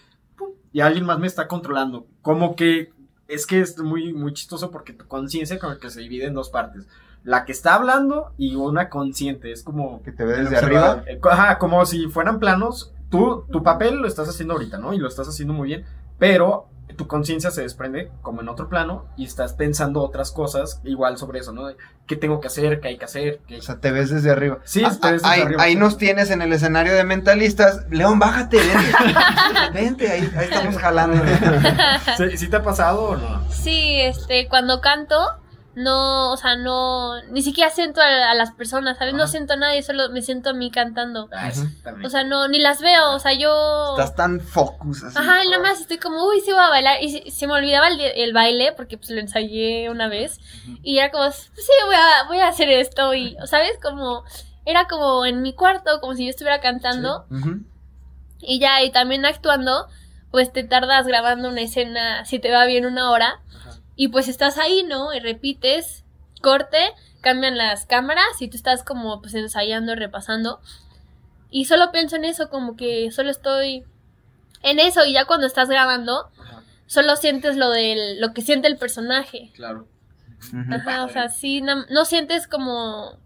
y alguien más me está controlando, como que es que es muy, muy chistoso porque tu conciencia como que se divide en dos partes la que está hablando y una consciente. Es como. Que te ve desde arriba. Eh, ajá, como si fueran planos. Tú, tu papel lo estás haciendo ahorita, ¿no? Y lo estás haciendo muy bien. Pero tu conciencia se desprende como en otro plano y estás pensando otras cosas igual sobre eso, ¿no? ¿Qué tengo que hacer? ¿Qué hay que hacer? O sea, te ves desde arriba. Sí, ah, te ves desde ahí, arriba. Ahí nos tienes en el escenario de mentalistas. León, bájate, vente. vente, ahí, ahí estamos jalando. ¿Sí, ¿Sí te ha pasado o no? Sí, este, cuando canto no, o sea, no, ni siquiera siento a, a las personas, ¿sabes? No siento a nadie, solo me siento a mí cantando. Ah, o sea, no, ni las veo, o sea, yo... Estás tan focus así. Ajá, y nada más estoy como, uy, sí voy a bailar. Y se, se me olvidaba el, el, baile, porque pues lo ensayé una vez. Y era como, pues sí, voy a, voy a hacer esto. Y, ¿sabes? Como, era como en mi cuarto, como si yo estuviera cantando. Y ya, y también actuando, pues te tardas grabando una escena, si te va bien, una hora. Y pues estás ahí, ¿no? Y repites, corte, cambian las cámaras y tú estás como pues ensayando, repasando. Y solo pienso en eso, como que solo estoy en eso y ya cuando estás grabando, Ajá. solo sientes lo del lo que siente el personaje. Claro. Ajá, o sea, sí, no, no, sientes como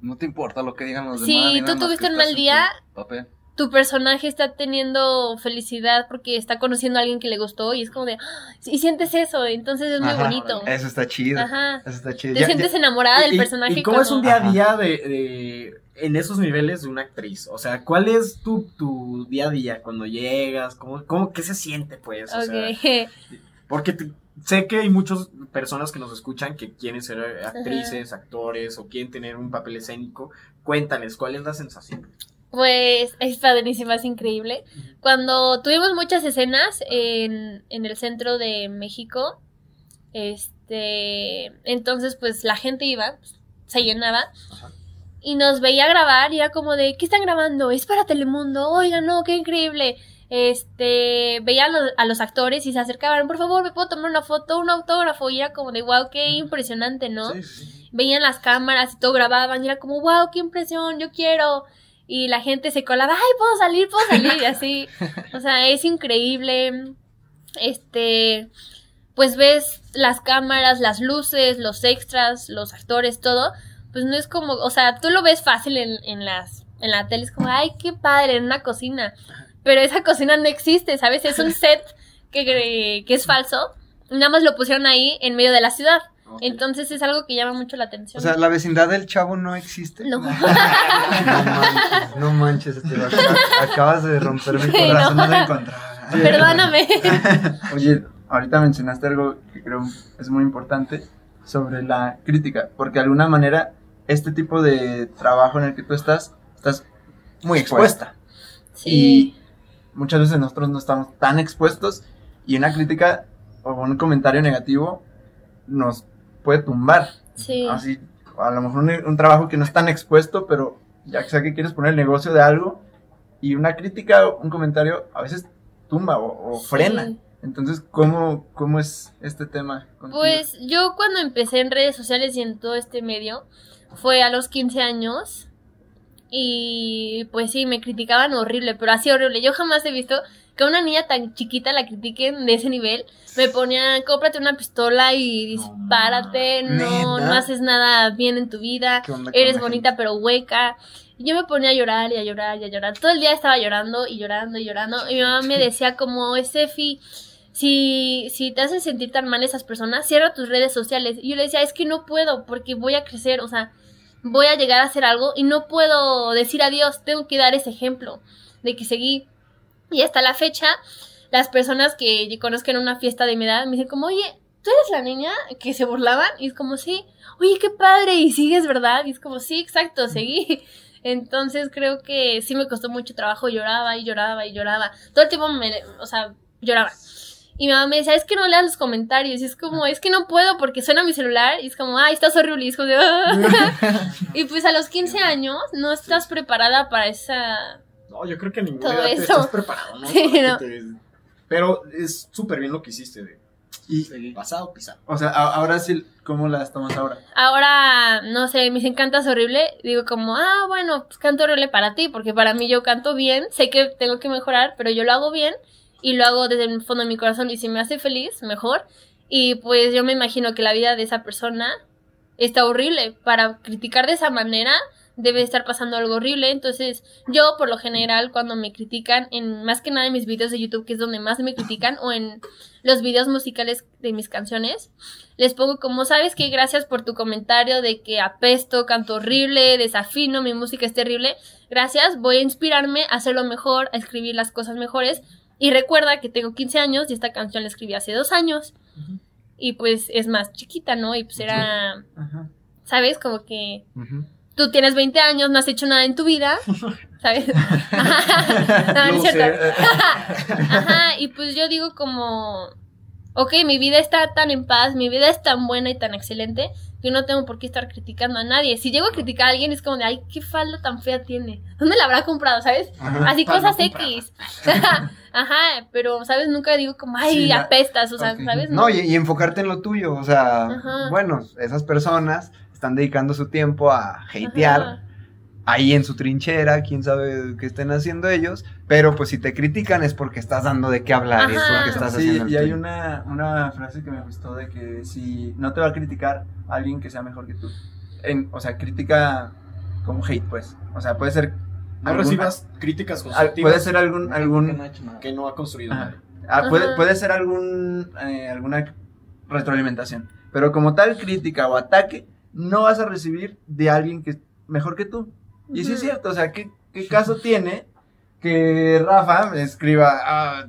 no te importa lo que digan los sí, demás. Si tú tuviste un mal día, papel tu personaje está teniendo felicidad porque está conociendo a alguien que le gustó y es como de y sientes eso, entonces es muy Ajá, bonito. Eso está chido. Ajá. Eso está chido. Te Ya- sientes ya- enamorada del ¿Y- personaje. ¿Y cómo es un día a día de, de- en esos niveles de una actriz? O sea, ¿cuál es tu, tu día a día cuando llegas? ¿Cómo, cómo qué se siente, pues? O sea, porque te- sé que hay muchas personas que nos escuchan que quieren ser actrices, actores o quieren tener un papel escénico. Cuéntales, ¿cuál es la sensación? Pues es padrísima, es increíble. Cuando tuvimos muchas escenas en, en el centro de México, este, entonces pues la gente iba, pues, se llenaba Ajá. y nos veía grabar y era como de, ¿qué están grabando? Es para Telemundo, oigan, no, qué increíble. Este, veía a los, a los actores y se acercaban, por favor, me puedo tomar una foto, un autógrafo y era como de, wow, qué impresionante, ¿no? Sí, sí. veían las cámaras y todo grababan y era como, wow, qué impresión, yo quiero. Y la gente se colaba, ay, puedo salir, puedo salir, y así. O sea, es increíble. Este, pues ves las cámaras, las luces, los extras, los actores, todo. Pues no es como, o sea, tú lo ves fácil en, en las, en la tele, es como, ay, qué padre, en una cocina. Pero esa cocina no existe, ¿sabes? Es un set que, que es falso. Nada más lo pusieron ahí en medio de la ciudad. Entonces es algo que llama mucho la O atención. sea, la vecindad del chavo no existe. No. No manches, no manches, este. Acabas de romper mi corazón. no. no la encontraba. Perdóname. Oye, ahorita mencionaste algo que creo es muy importante sobre la crítica, porque de alguna manera este tipo de trabajo en el que tú estás, estás muy expuesta. Sí. Muchas veces nosotros no estamos tan expuestos y una crítica o un comentario negativo nos puede tumbar. Sí. Así, a lo mejor un, un trabajo que no es tan expuesto, pero ya que sea que quieres poner el negocio de algo y una crítica o un comentario a veces tumba o, o Sí. frena. Entonces, ¿cómo, ¿cómo es este tema? contigo? Pues yo cuando empecé en redes sociales y en todo este medio fue a los 15 años y pues sí, me criticaban horrible, pero así horrible. Yo jamás he visto que a una niña tan chiquita la critiquen de ese nivel. Me ponían, cómprate una pistola y dispárate, no, ¿Neta? no haces nada bien en tu vida, ¿Qué onda con eres bonita pero hueca. Y yo me ponía a llorar y a llorar y a llorar. Todo el día estaba llorando y llorando y llorando. Y mi mamá me decía como, Estefi, si, si te hacen sentir tan mal esas personas, cierra tus redes sociales. Y yo le decía, es que no puedo porque voy a crecer, o sea, voy a llegar a hacer algo y no puedo decir adiós, tengo que dar ese ejemplo de que seguí. Y hasta la fecha, las personas que yo conozco en una fiesta de mi edad me dicen como, oye, ¿tú eres la niña que se burlaban? Y es como, sí, oye, qué padre, y sigues, ¿verdad? Y es como, sí, exacto, seguí. Entonces creo que sí me costó mucho trabajo, lloraba y lloraba y lloraba. Todo el tiempo me, o sea, lloraba. Y mi mamá me decía, es que no leas los comentarios. Y es como, es que no puedo porque suena mi celular. Y es como, ay, estás horrible. Y es como "Ah". Y pues a los 15 años no estás preparada para esa... No, yo creo que a ninguna Todo edad te estás preparado, ¿no? Sí, Para que no. te- Pero es súper bien lo que hiciste de Y, pasado pisado. o sea, a- ahora sí, ¿cómo las tomas ahora? Ahora, no sé, me dicen cantas horrible. Digo como, ah, bueno, pues canto horrible para ti. Porque para mí yo canto bien. Sé que tengo que mejorar, pero yo lo hago bien. Y lo hago desde el fondo de mi corazón. Y si me hace feliz, mejor. Y pues yo me imagino que la vida de esa persona está horrible. Para criticar de esa manera debe estar pasando algo horrible. Entonces, yo por lo general cuando me critican, en más que nada en mis videos de YouTube, que es donde más me critican, o en los videos musicales de mis canciones, les pongo como, ¿sabes que Gracias por tu comentario de que apesto, canto horrible, desafino, mi música es terrible. Gracias, voy a inspirarme a hacerlo mejor, a escribir las cosas mejores. Y recuerda que tengo 15 años y esta canción la escribí hace dos años. Y pues es más chiquita, ¿no? Y pues era. ¿sabes? Como que tú tienes 20 años, no has hecho nada en tu vida, ¿sabes? No, no es cierto. Ajá, y pues yo digo como, ok, mi vida está tan en paz, mi vida es tan buena y tan excelente que no tengo por qué estar criticando a nadie. Si llego a criticar a alguien es como de, ay, qué falda tan fea tiene. ¿Dónde la habrá comprado, sabes? Así cosas. X. Ajá, pero, ¿sabes? Nunca digo como, ay, Sí, apestas, o sea. ¿sabes? No, y, y enfocarte en lo tuyo, o sea, Ajá. bueno, esas personas están dedicando su tiempo a hatear Ajá. ahí en su trinchera, quién sabe qué estén haciendo ellos, pero pues si te critican es porque estás dando de qué hablar, es porque estás Sí, haciendo el y hay una, una frase que me gustó de que si no te va a criticar alguien que sea mejor que tú. En, o sea, crítica como hate, pues. O sea, puede ser. No algún- recibas críticas al- constructivas puede ser algún. algún que no ha construido nadie. ah, puede, puede ser algún eh, alguna retroalimentación. Pero como tal crítica o ataque, no vas a recibir de alguien que es mejor que tú. Y sí es cierto, o sea, ¿qué, qué caso tiene que Rafa me escriba ah,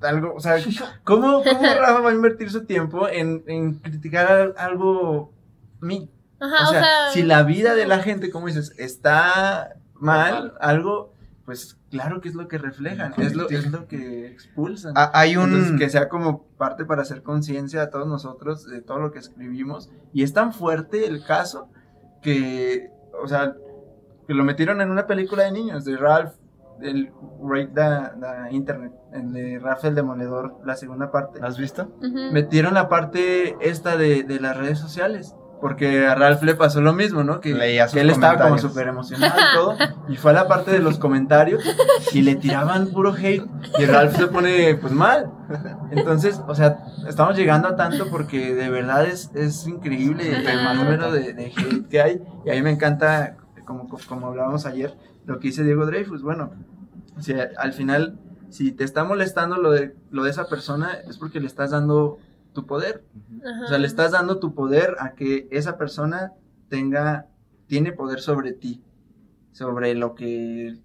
algo? O sea, ¿cómo, cómo Rafa va a invertir su tiempo en, en criticar al- algo mí? Ajá, o, sea, si la vida de la gente, como dices, está mal, algo, pues claro que es lo que reflejan, es lo, es lo que expulsan. Ah, hay un... Entonces, que sea como parte para hacer conciencia a todos nosotros de todo lo que escribimos. Y es tan fuerte el caso que, o sea, que lo metieron en una película de niños, de Ralph, el Break the, the Internet, el de Ralph el Demoledor, la segunda parte. ¿Has visto? Metieron la parte esta de, de las redes sociales. Porque a Ralph le pasó lo mismo, ¿no? Que, Leía sus que él estaba como súper emocionado y todo. Y fue a la parte de los comentarios y le tiraban puro hate. Y Ralph se pone pues mal. Entonces, o sea, estamos llegando a tanto porque de verdad es, es increíble el Ajá. número de, de hate que hay. Y a mí me encanta, como, como hablábamos ayer, lo que dice Diego Dreyfus. Bueno, o sea, al final, si te está molestando lo de, lo de esa persona, es porque le estás dando tu poder. O sea, le estás dando tu poder a que esa persona tenga, tiene poder sobre ti, sobre lo que,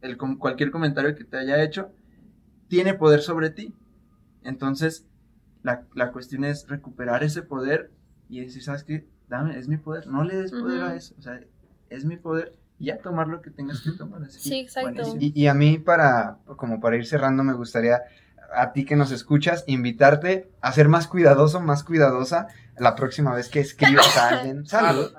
el, cualquier comentario que te haya hecho, tiene poder sobre ti. Entonces, la, la cuestión es recuperar ese poder y decir, ¿sabes qué? Dame, es mi poder, no le des poder a eso, o sea, es mi poder y ya tomar lo que tengas que tomar. así. Sí, exacto. Y, y a mí, para, como para ir cerrando, me gustaría a ti que nos escuchas, invitarte a ser más cuidadoso, más cuidadosa la próxima vez que escribas a alguien. Salud.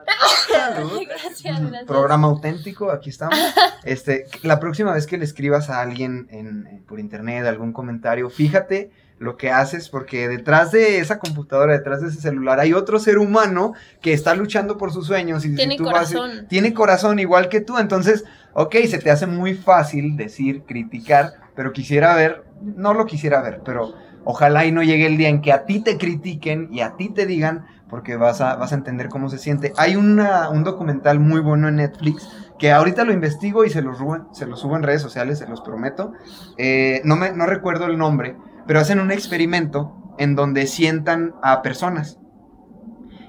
Salud. Gracias, gracias. Programa auténtico, aquí estamos. Este, la próxima vez que le escribas a alguien en, en- por internet algún comentario, fíjate lo que haces, porque detrás de esa computadora, detrás de ese celular, hay otro ser humano que está luchando por sus sueños y si Tiene vas- corazón. tiene corazón igual que tú, entonces, ok, se te hace muy fácil decir, criticar, pero quisiera ver, no lo quisiera ver, pero ojalá y no llegue el día en que a ti te critiquen y a ti te digan, porque vas a, vas a entender cómo se siente. Hay una- un documental muy bueno en Netflix que ahorita lo investigo y se lo, subo- se lo subo en redes sociales, se los prometo. Eh, no, me, no recuerdo el nombre, pero hacen un experimento en donde sientan a personas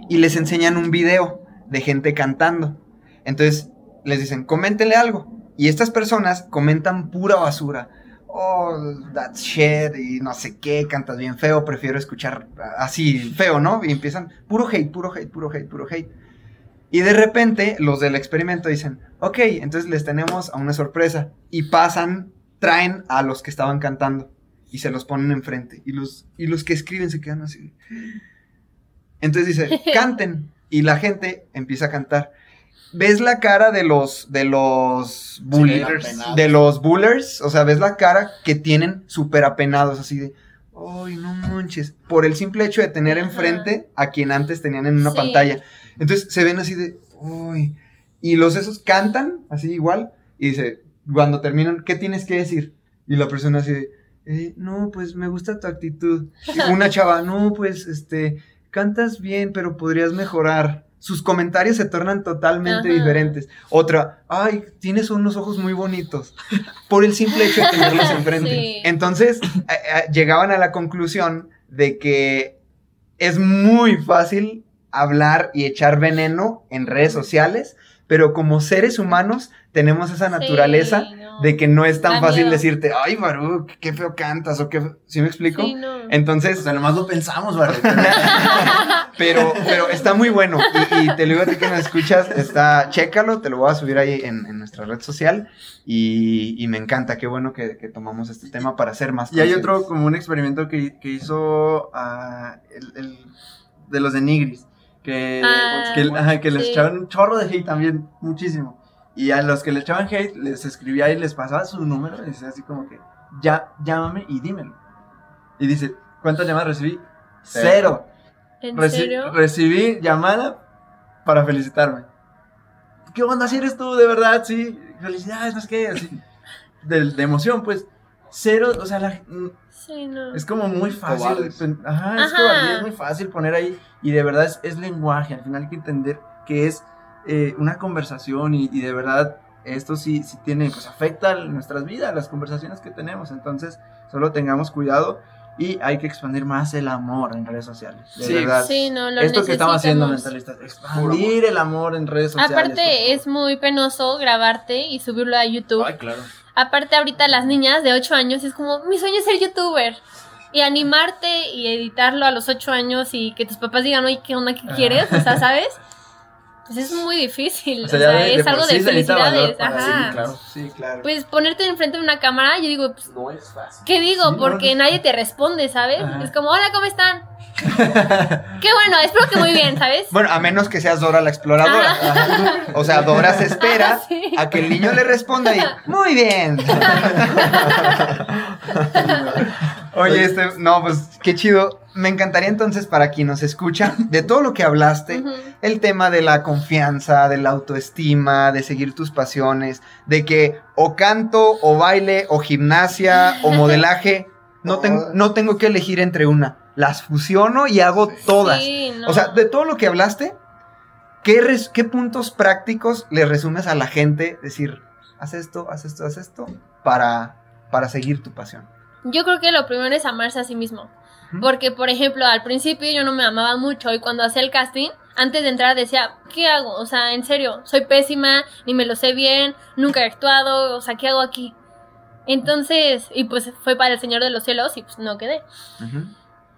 y les enseñan un video de gente cantando. Entonces les dicen, coméntenle algo. Y estas personas comentan pura basura. Oh, that's shit, y no sé qué, cantas bien feo, prefiero escuchar así feo, ¿no? Y empiezan puro hate, puro hate, puro hate, puro hate. Y de repente los del experimento dicen, ok, entonces les tenemos a una sorpresa. Y pasan, traen a los que estaban cantando. y se los ponen enfrente. Y los, y los que escriben se quedan así. Entonces dice, canten. Y la gente empieza a cantar. ¿Ves la cara de los, de los bullers? de los bullers, o sea, ves la cara que tienen súper apenados, así de, ay, no manches, por el simple hecho de tener enfrente a quien antes tenían en una Sí. pantalla. Entonces se ven así de, uy, y los esos cantan, así igual, y dice, cuando terminan, ¿qué tienes que decir? Y la persona así de, "Eh, no, pues me gusta tu actitud. Y una chava, no, pues, este, cantas bien, pero podrías mejorar. Sus comentarios se tornan totalmente Ajá. diferentes. Otra, ay, tienes unos ojos muy bonitos. Por el simple hecho de tenerlos enfrente. Sí. Entonces, a- a- llegaban a la conclusión de que es muy fácil hablar y echar veneno en redes sociales, pero como seres humanos tenemos esa naturaleza Sí, no. de que no es tan Da fácil miedo. decirte, ay, Baruch, qué feo cantas, o qué... ¿Sí me explico? Sí, no. Entonces, O sea, nomás lo pensamos, ¿verdad? pero, pero está muy bueno. Y, y te lo digo a ti que nos escuchas, está, chécalo, te lo voy a subir ahí en, en nuestra red social. Y, y me encanta, qué bueno que, que tomamos este tema para hacer más Y hay otro, como un experimento que, que hizo ah, el, el- de los de Nigris, que, Ah, que, ajá, que les sí. echaban un chorro de hate también, muchísimo. Y a los que le echaban hate, les escribía y les pasaba su número y decía así como que, ya, llámame y dímelo. Y dice, ¿cuántas llamadas recibí? Cero. ¿En Reci- serio? recibí llamada para felicitarme. ¿Qué onda si eres tú, de verdad? Sí, felicidades, no sé qué, así. De, de emoción, pues. Cero, o sea, la- Sí, no. es como muy fácil. Ajá, es Ajá. cobardía, es muy fácil poner ahí. Y de verdad es, es lenguaje. Al final hay que entender que es eh, una conversación y, y de verdad esto sí, sí tiene, pues afecta a nuestras vidas, las conversaciones que tenemos. Entonces, solo tengamos cuidado y hay que expandir más el amor en redes sociales. De Sí. verdad. Sí, no, lo Esto que estamos haciendo mentalistas, expandir el amor en redes sociales. Aparte, es muy penoso grabarte y subirlo a YouTube. Ay, claro. Aparte, ahorita las niñas de 8 años es como, mi sueño es ser youtuber. Y animarte y editarlo a los 8 años y que tus papás digan, oye, ¿qué onda? ¿Qué quieres? O sea, ¿sabes? Pues es muy difícil. O sea, de- es de algo sí de felicidades. para- Ajá. Sí, claro. Sí, claro. Pues ponerte enfrente de una cámara, yo digo, pues, No es fácil. ¿qué digo? Porque no. nadie te responde, ¿sabes? Ajá. Es como, hola, ¿cómo están? Qué bueno, espero que muy bien, ¿sabes? Bueno, a menos que seas Dora la exploradora. Ajá. O sea, Dora se espera Sí. a que el niño le responda y muy bien. Oye, este, no, pues qué chido. Me encantaría entonces para quien nos escucha, de todo lo que hablaste, el tema de la confianza, de la autoestima, de seguir tus pasiones, de que o canto, o baile, o gimnasia, o modelaje, no, tengo, no tengo que elegir entre una. Las fusiono y hago todas. Sí, no. O sea, de todo lo que hablaste, ¿qué, res- qué puntos prácticos le resumes a la gente? Decir, haz esto, haz esto, haz esto, para, para seguir tu pasión. Yo creo que lo primero es amarse a sí mismo. Porque, por ejemplo, al principio yo no me amaba mucho y cuando hacía el casting, antes de entrar decía, ¿qué hago? O sea, en serio, soy pésima, ni me lo sé bien, nunca he actuado, o sea, ¿qué hago aquí? Entonces, y pues fue para el Señor de los Cielos y pues no quedé.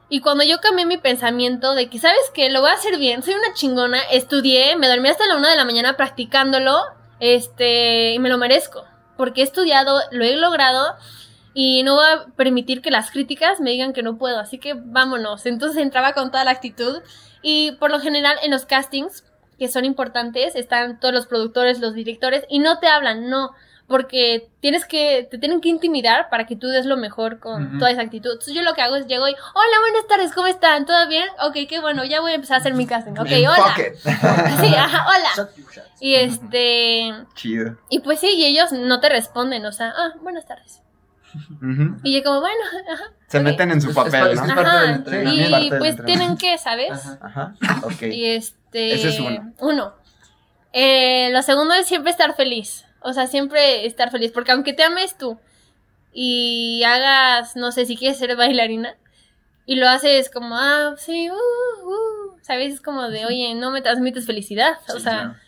Y cuando yo cambié mi pensamiento de que, ¿sabes qué? Lo voy a hacer bien, soy una chingona, estudié, me dormí hasta la una de la mañana practicándolo, este, y me lo merezco. Porque he estudiado, lo he logrado, y no voy a permitir que las críticas me digan que no puedo, así que vámonos. Entonces entraba con toda la actitud, y por lo general en los castings, que son importantes, están todos los productores, los directores, y no te hablan, no. Porque tienes que, te tienen que intimidar para que tú des lo mejor con toda esa actitud. Entonces yo lo que hago es llego y, hola, buenas tardes, ¿cómo están? ¿Todo bien? Ok, qué bueno, ya voy a empezar a hacer mi casting. Ok, hola. Sí, ajá, hola. Y este, Chido. y pues sí, y ellos no te responden, o sea, ah, buenas tardes. Ujú. Y yo como, bueno, ajá. Se ok. meten en su Es- es papel, pa- ¿no? Ajá, y pues tienen que, ¿sabes? Ajá. Ajá, ok. Y este. Ese es uno. Uno. Eh, lo segundo es siempre estar feliz. O sea, siempre estar feliz. Porque aunque te ames tú y hagas, no sé, si quieres ser bailarina y lo haces como, ah, sí, uh, uh, ¿sabes? Es como de, oye, no me transmites felicidad. O sea,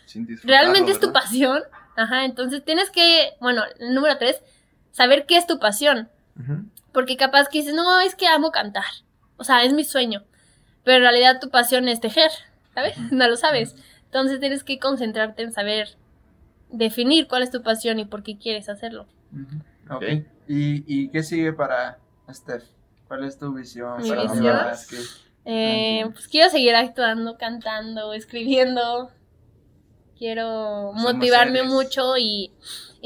realmente es tu pasión. Ajá, entonces tienes que, bueno, el número tres, saber qué es tu pasión. Porque capaz que dices, no, es que amo cantar. O sea, es mi sueño. Pero en realidad tu pasión es tejer, ¿sabes? No lo sabes. Entonces tienes que concentrarte en saber definir cuál es tu pasión y por qué quieres hacerlo. Ok. ¿Y, ¿Y qué sigue para Steph, ¿cuál es tu visión? Mi para visión. que- Eh, pues quiero seguir actuando, cantando, escribiendo. Quiero motivarme mucho y,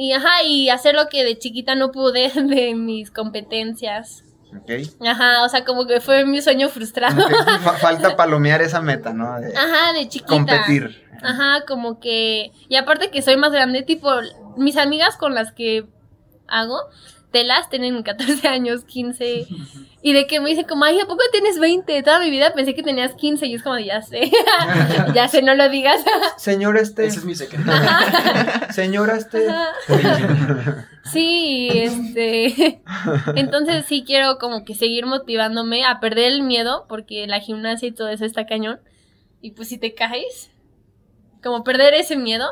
y, ajá, y hacer lo que de chiquita no pude de mis competencias. Ok. Ajá, o sea, como que fue mi sueño frustrado. Falta palomear esa meta, ¿no? De Ajá, de chiquita. competir. Ajá, como que. Y aparte que soy más grande, tipo, mis amigas con las que hago telas tienen 14 años, 15. Y de que me dicen como, ay, ¿a poco tienes 20? Toda mi vida pensé que tenías 15 y es como, ya sé. ya sé, no lo digas. Señora este, Ese es mi secreto. señora este. sí, este. Entonces sí quiero como que seguir motivándome a perder el miedo, porque la gimnasia y todo eso está cañón. Y pues si te caes, como perder ese miedo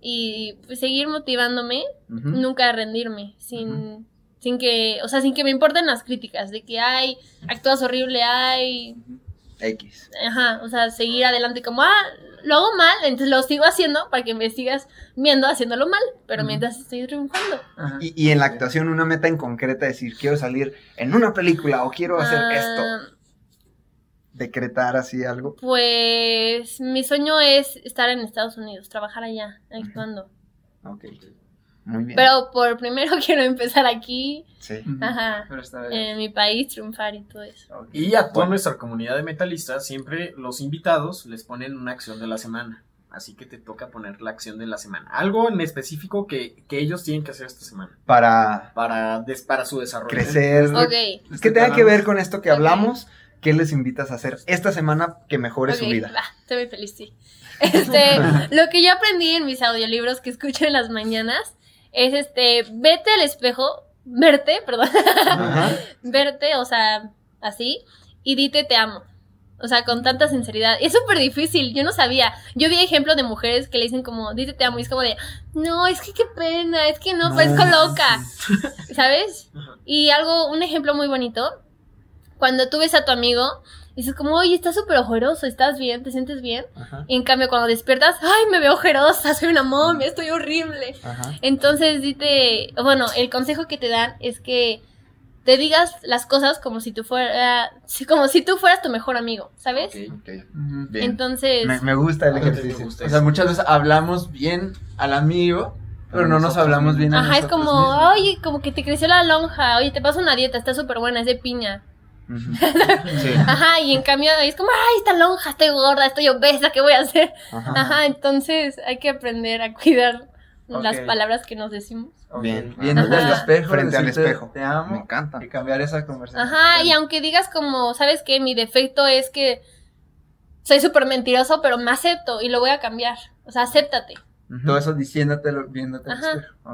y pues seguir motivándome, nunca rendirme, sin, sin que, o sea, sin que me importen las críticas, de que ay, actúas horrible, ay, X. ajá, o sea, seguir adelante como, ah, lo hago mal, entonces lo sigo haciendo para que me sigas viendo haciéndolo mal, pero mientras estoy triunfando. Ajá. Y, y en la actuación, una meta en concreta, decir, quiero salir en una película o quiero hacer Ah, esto. Decretar así algo. Pues mi sueño es estar en Estados Unidos, trabajar allá, actuando. Ok. Muy bien. Pero por primero quiero empezar aquí, Sí. Ajá, Pero está bien. en mi país, triunfar y todo eso. Y a toda nuestra comunidad de metalistas, siempre los invitados les ponen una acción de la semana. Así que te toca poner la acción de la semana. Algo en específico que, que ellos tienen que hacer esta semana Para para, des- para su desarrollo. crecer. Ok. Es que tenga que ver con esto que hablamos. ¿Qué les invitas a hacer esta semana que mejore su vida? va, estoy muy feliz, sí. Este, lo que yo aprendí en mis audiolibros que escucho en las mañanas es este, vete al espejo, verte, perdón, Ajá. verte, o sea, así, y dite te amo. O sea, con tanta sinceridad. Es súper difícil, yo no sabía. Yo vi ejemplos de mujeres que le dicen como, dite te amo, y es como de, no, es que qué pena, es que no, No, parezco sí, loca. ¿Sabes? Y algo, un ejemplo muy bonito, cuando tú ves a tu amigo, dices como, oye, estás súper ojeroso, ¿estás bien? ¿Te sientes bien? Ajá. Y en cambio, cuando despiertas, ay, me veo ojerosa, soy una momia, estoy horrible. Ajá. Entonces, dite, bueno, el consejo que te dan es que te digas las cosas como si tú fuera, como si tú fueras tu mejor amigo, ¿sabes? Ok. Ok. Ujú. Bien. Entonces, Me, me gusta el A mí también ejercicio. gusta O sea, muchas veces hablamos bien al amigo, pero no nos hablamos bien a ajá, es como, mismos. oye, como que te creció la lonja, oye, te paso una dieta, está súper buena, es de piña. Sí. Ajá, y en cambio es como, ay, esta lonja, estoy gorda, estoy obesa, ¿qué voy a hacer? Ajá. Ajá, entonces hay que aprender a cuidar las palabras que nos decimos. Bien. Al espejo, Frente al espejo. Te amo. Me encanta. Y cambiar esa conversación. Ajá, y aunque digas como, ¿sabes qué? Mi defecto es que soy súper mentiroso, pero me acepto y lo voy a cambiar. O sea, acéptate. Todo eso diciéndolo, viéndote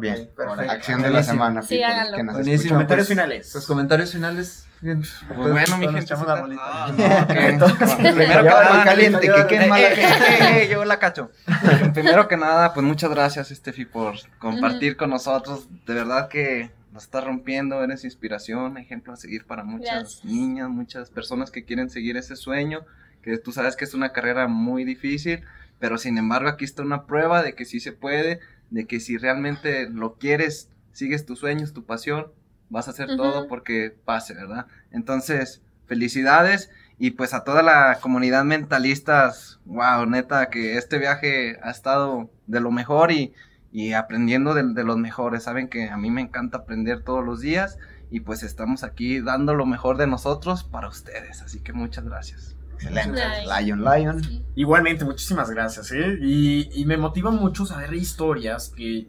Bien. perfecto. Acción de la semana. Sí, háganlo. Buenísimo. Comentarios pues, finales. Los comentarios finales. Bien. Pues bueno, mi gente. echamos la bolita. Primero que nada, caliente, que qué mala yo la cacho. Primero que nada, pues muchas gracias, Estefi, por compartir con nosotros. De verdad que nos estás rompiendo, eres inspiración, ejemplo a seguir para muchas Gracias. niñas, muchas personas que quieren seguir ese sueño, que tú sabes que es una carrera muy difícil, pero sin embargo aquí está una prueba de que sí se puede, de que si realmente lo quieres, sigues tus sueños, tu pasión, vas a hacer Ujú. todo porque pase, ¿verdad? Entonces, felicidades y pues a toda la comunidad mentalistas, wow, neta, que este viaje ha estado de lo mejor y, y aprendiendo de, de los mejores. Saben que a mí me encanta aprender todos los días y pues estamos aquí dando lo mejor de nosotros para ustedes. Así que muchas gracias. Excelente. Lion, Lion. Sí. Igualmente, muchísimas gracias, ¿eh? Y, y me motiva mucho saber historias que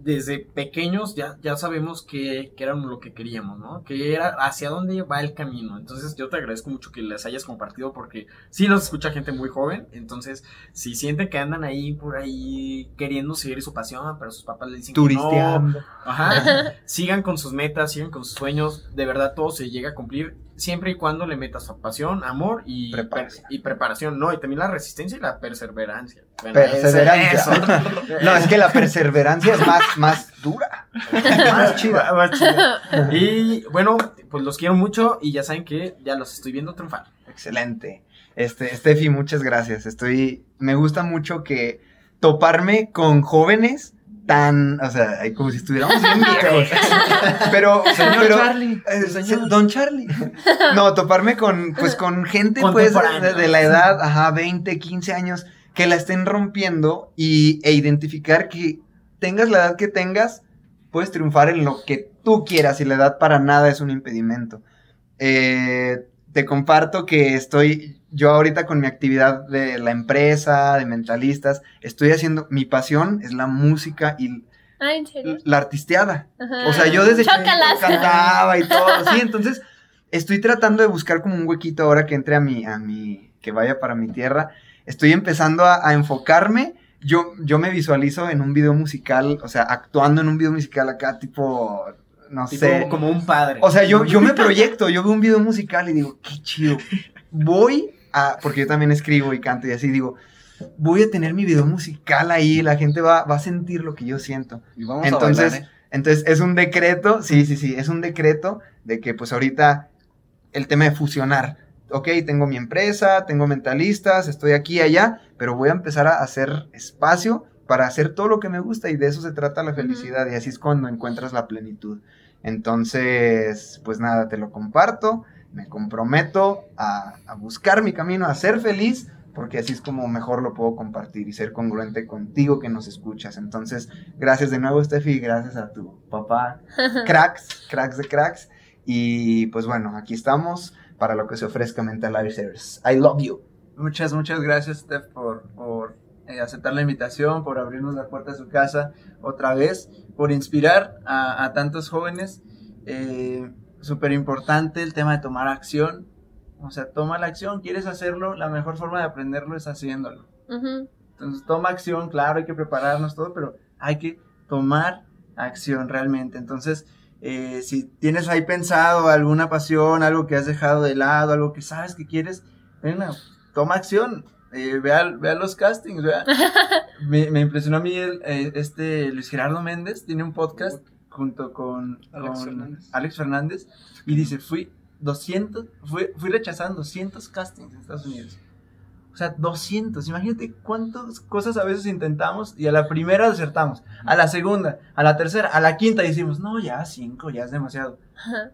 desde pequeños ya, ya sabemos que, que era lo que queríamos, ¿no? Que era hacia dónde va el camino. Entonces yo te agradezco mucho que les hayas compartido porque sí los escucha gente muy joven. Entonces, si sienten que andan ahí por ahí queriendo seguir su pasión, pero sus papás le dicen que no, Turisteando. Ajá. sigan con sus metas, sigan con sus sueños. De verdad, todo se llega a cumplir siempre y cuando le metas pasión, amor y Preparación. y preparación. No, y también la resistencia y la perseverancia. Perseverancia. eso. No, es que la perseverancia es más, más dura. Más chida. Más chida. Y bueno, pues los quiero mucho y ya saben que ya los estoy viendo triunfar. Excelente. Este, Steffi, muchas gracias. Estoy, me gusta mucho que toparme con jóvenes tan, o sea, como si estuviéramos bien viejos. pero, Señor pero, Charlie, eh, señor. Don Charlie. No, toparme con, pues, con gente, pues, de, de la edad, ajá, 20, 15 años, que la estén rompiendo y, e identificar que tengas la edad que tengas, puedes triunfar en lo que tú quieras y la edad para nada es un impedimento. Eh, te comparto que estoy yo ahorita con mi actividad de la empresa, de mentalistas, estoy haciendo, mi pasión es la música y Ah, ¿en serio? la artisteada. Ajá. O sea, yo desde Chócalas. cantaba y todo, sí, entonces estoy tratando de buscar como un huequito ahora que entre a mi, a mi, que vaya para mi tierra. Estoy empezando a, a enfocarme. Yo, yo me visualizo en un video musical, o sea, actuando en un video musical acá, tipo, no Tipo, sé. como un padre. O sea, yo, yo me proyecto, yo veo un video musical y digo, qué chido. Voy a, porque yo también escribo y canto y así, digo, voy a tener mi video musical ahí, la gente va, va a sentir lo que yo siento. Y vamos Entonces, a bailar, ¿eh? entonces es un decreto, sí, sí, sí, es un decreto de que pues ahorita el tema de fusionar. Ok, tengo mi empresa, tengo mentalistas, estoy aquí y allá, pero voy a empezar a hacer espacio para hacer todo lo que me gusta y de eso se trata la felicidad y así es cuando encuentras la plenitud. Entonces, pues nada, te lo comparto, me comprometo a, a buscar mi camino, a ser feliz, porque así es como mejor lo puedo compartir y ser congruente contigo que nos escuchas. Entonces, gracias de nuevo, Steffi, gracias a tu papá, cracks, cracks de cracks. Y pues bueno, aquí estamos para lo que se ofrezca Mental Life Service. I love you. Muchas, muchas gracias, Steph, por, por eh, aceptar la invitación, por abrirnos la puerta de su casa otra vez, por inspirar a, a tantos jóvenes. Eh, Súper importante el tema de tomar acción. O sea, toma la acción, quieres hacerlo, la mejor forma de aprenderlo es haciéndolo. Ujú. Entonces, toma acción, claro, hay que prepararnos todo, pero hay que tomar acción realmente. Entonces, eh, si tienes ahí pensado alguna pasión, algo que has dejado de lado, algo que sabes que quieres, venga, toma acción. Eh, vea, vea los castings, vea. me, me impresionó a mí el, eh, este Luis Gerardo Méndez, tiene un podcast junto con, Alex con Fernández. Alex Fernández y dice, fui 200, fui, fui rechazando 200 castings en Estados Unidos. O sea, 200. Imagínate cuántas cosas a veces intentamos y a la primera acertamos. A la segunda, a la tercera, a la quinta decimos, no, ya cinco, ya es demasiado. Ajá.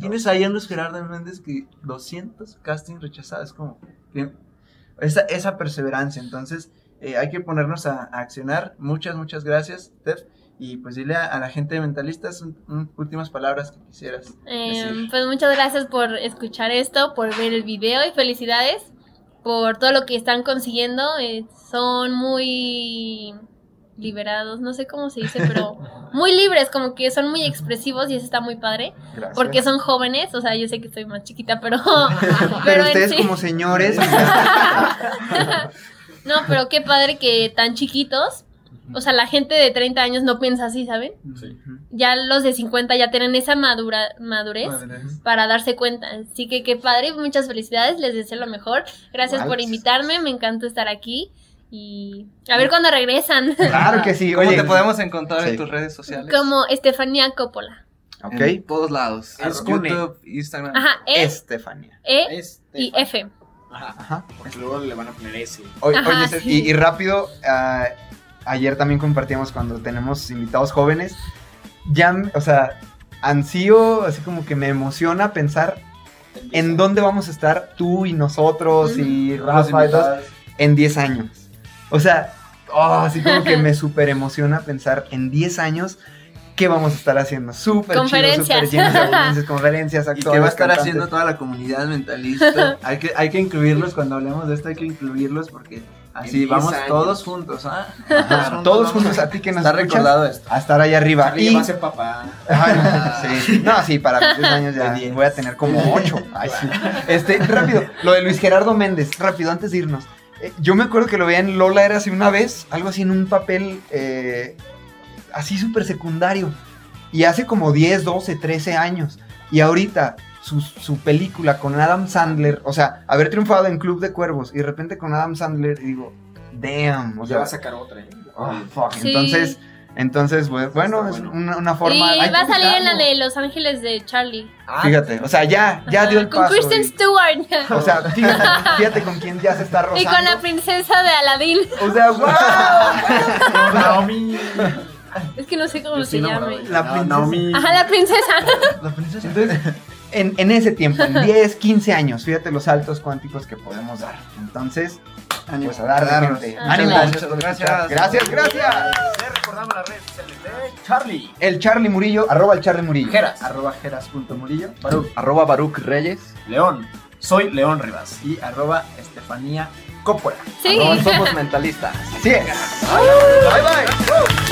Tienes ahí a Luis Gerardo Méndez que 200 castings rechazados. Como que esa, esa perseverancia. Entonces, eh, hay que ponernos a, a accionar. Muchas, muchas gracias, Steph. Y pues dile a, a la gente de mentalistas un- un- últimas palabras que quisieras Eh, decir. pues muchas gracias por escuchar esto, por ver el video y felicidades por todo lo que están consiguiendo. Eh, son muy liberados, no sé cómo se dice, pero muy libres, como que son muy expresivos y eso está muy padre. Gracias. Porque son jóvenes, o sea, yo sé que estoy más chiquita, pero... Pero ustedes sí- como señores, No, pero qué padre que tan chiquitos, o sea, la gente de 30 años no piensa así, ¿saben? Ya los de 50 ya tienen esa madura, madurez para darse cuenta. Así que qué padre, muchas felicidades, les deseo lo mejor. Gracias por invitarme, me encantó estar aquí y a ver cuándo regresan. claro que sí. ¿Cómo Oye, te podemos encontrar sí. en tus redes sociales? Como Estefanía Coppola. Ok. En todos lados. Es YouTube, Instagram. Ajá, E, Estefania. E y F. Ajá. Ajá. Porque luego le van a poner ese. Oye, Ajá, oye, sí. y, y rápido, ah, ayer también compartíamos cuando tenemos invitados jóvenes, ya, o sea, ansío, así como que me emociona pensar en dónde vamos a estar tú y nosotros y Los Rafa y todos en 10 años. O sea, oh, así como que me súper emociona pensar en 10 años qué vamos a estar haciendo. Súper chido, Conferencias. súper llenos de abundancias, conferencias, ¿Y actores, qué va a estar cantantes. haciendo toda la comunidad mentalista? hay, que, hay que incluirlos, cuando hablemos de esto hay que incluirlos porque así En 10 vamos años. todos juntos, ¿ah? Ajá, todos juntos a ti que nos Está escuchas, recordado esto. a estar allá arriba. Charlie Y- va a ser papá. Ay, sí. No, sí, para mis 10 años ya De 10. voy a tener como 8. Ay, sí. Este, rápido, lo de Luis Gerardo Méndez, rápido, antes de irnos. Eh, yo me acuerdo que lo veía en Lola era así una vez, algo así en un papel eh, así súper secundario. Y hace como 10, 12, 13 años. Y ahorita su, su película con Adam Sandler, o sea, haber triunfado en Club de Cuervos y de repente con Adam Sandler, y digo, damn. O ya sea, va a sacar otra. ¿eh? oh, fuck. Sí. Entonces, entonces, pues, bueno, Está es bueno. una, una forma. Y va a salir en la de Los Ángeles de Charlie. Fíjate, o sea, ya, ya dio el Con paso. Kristen y- Stewart. o sea, fíjate, fíjate con quién ya se está rozando. Y con la princesa de Aladdin. O sea, wow. Naomi. Es que no sé cómo se de La princesa. Naomi. Ajá, la princesa. La princesa. Entonces, en, en ese tiempo, en 10, 15 años, fíjate los saltos cuánticos que podemos dar. Entonces, Ánimo. pues a. Ah, Ánimo. gracias. Muchas Gracias. Gracias, gracias. Le recordamos las redes sociales de Charlie. El Charlie Murillo, arroba el Charlie Murillo. Jeras. Arroba jeras.murillo. Baruch. Arroba Baruch Reyes. León. Soy León Rivas. Y arroba Estefanía Coppola. Sí. Arroba somos mentalistas. Así es. Bye, bye.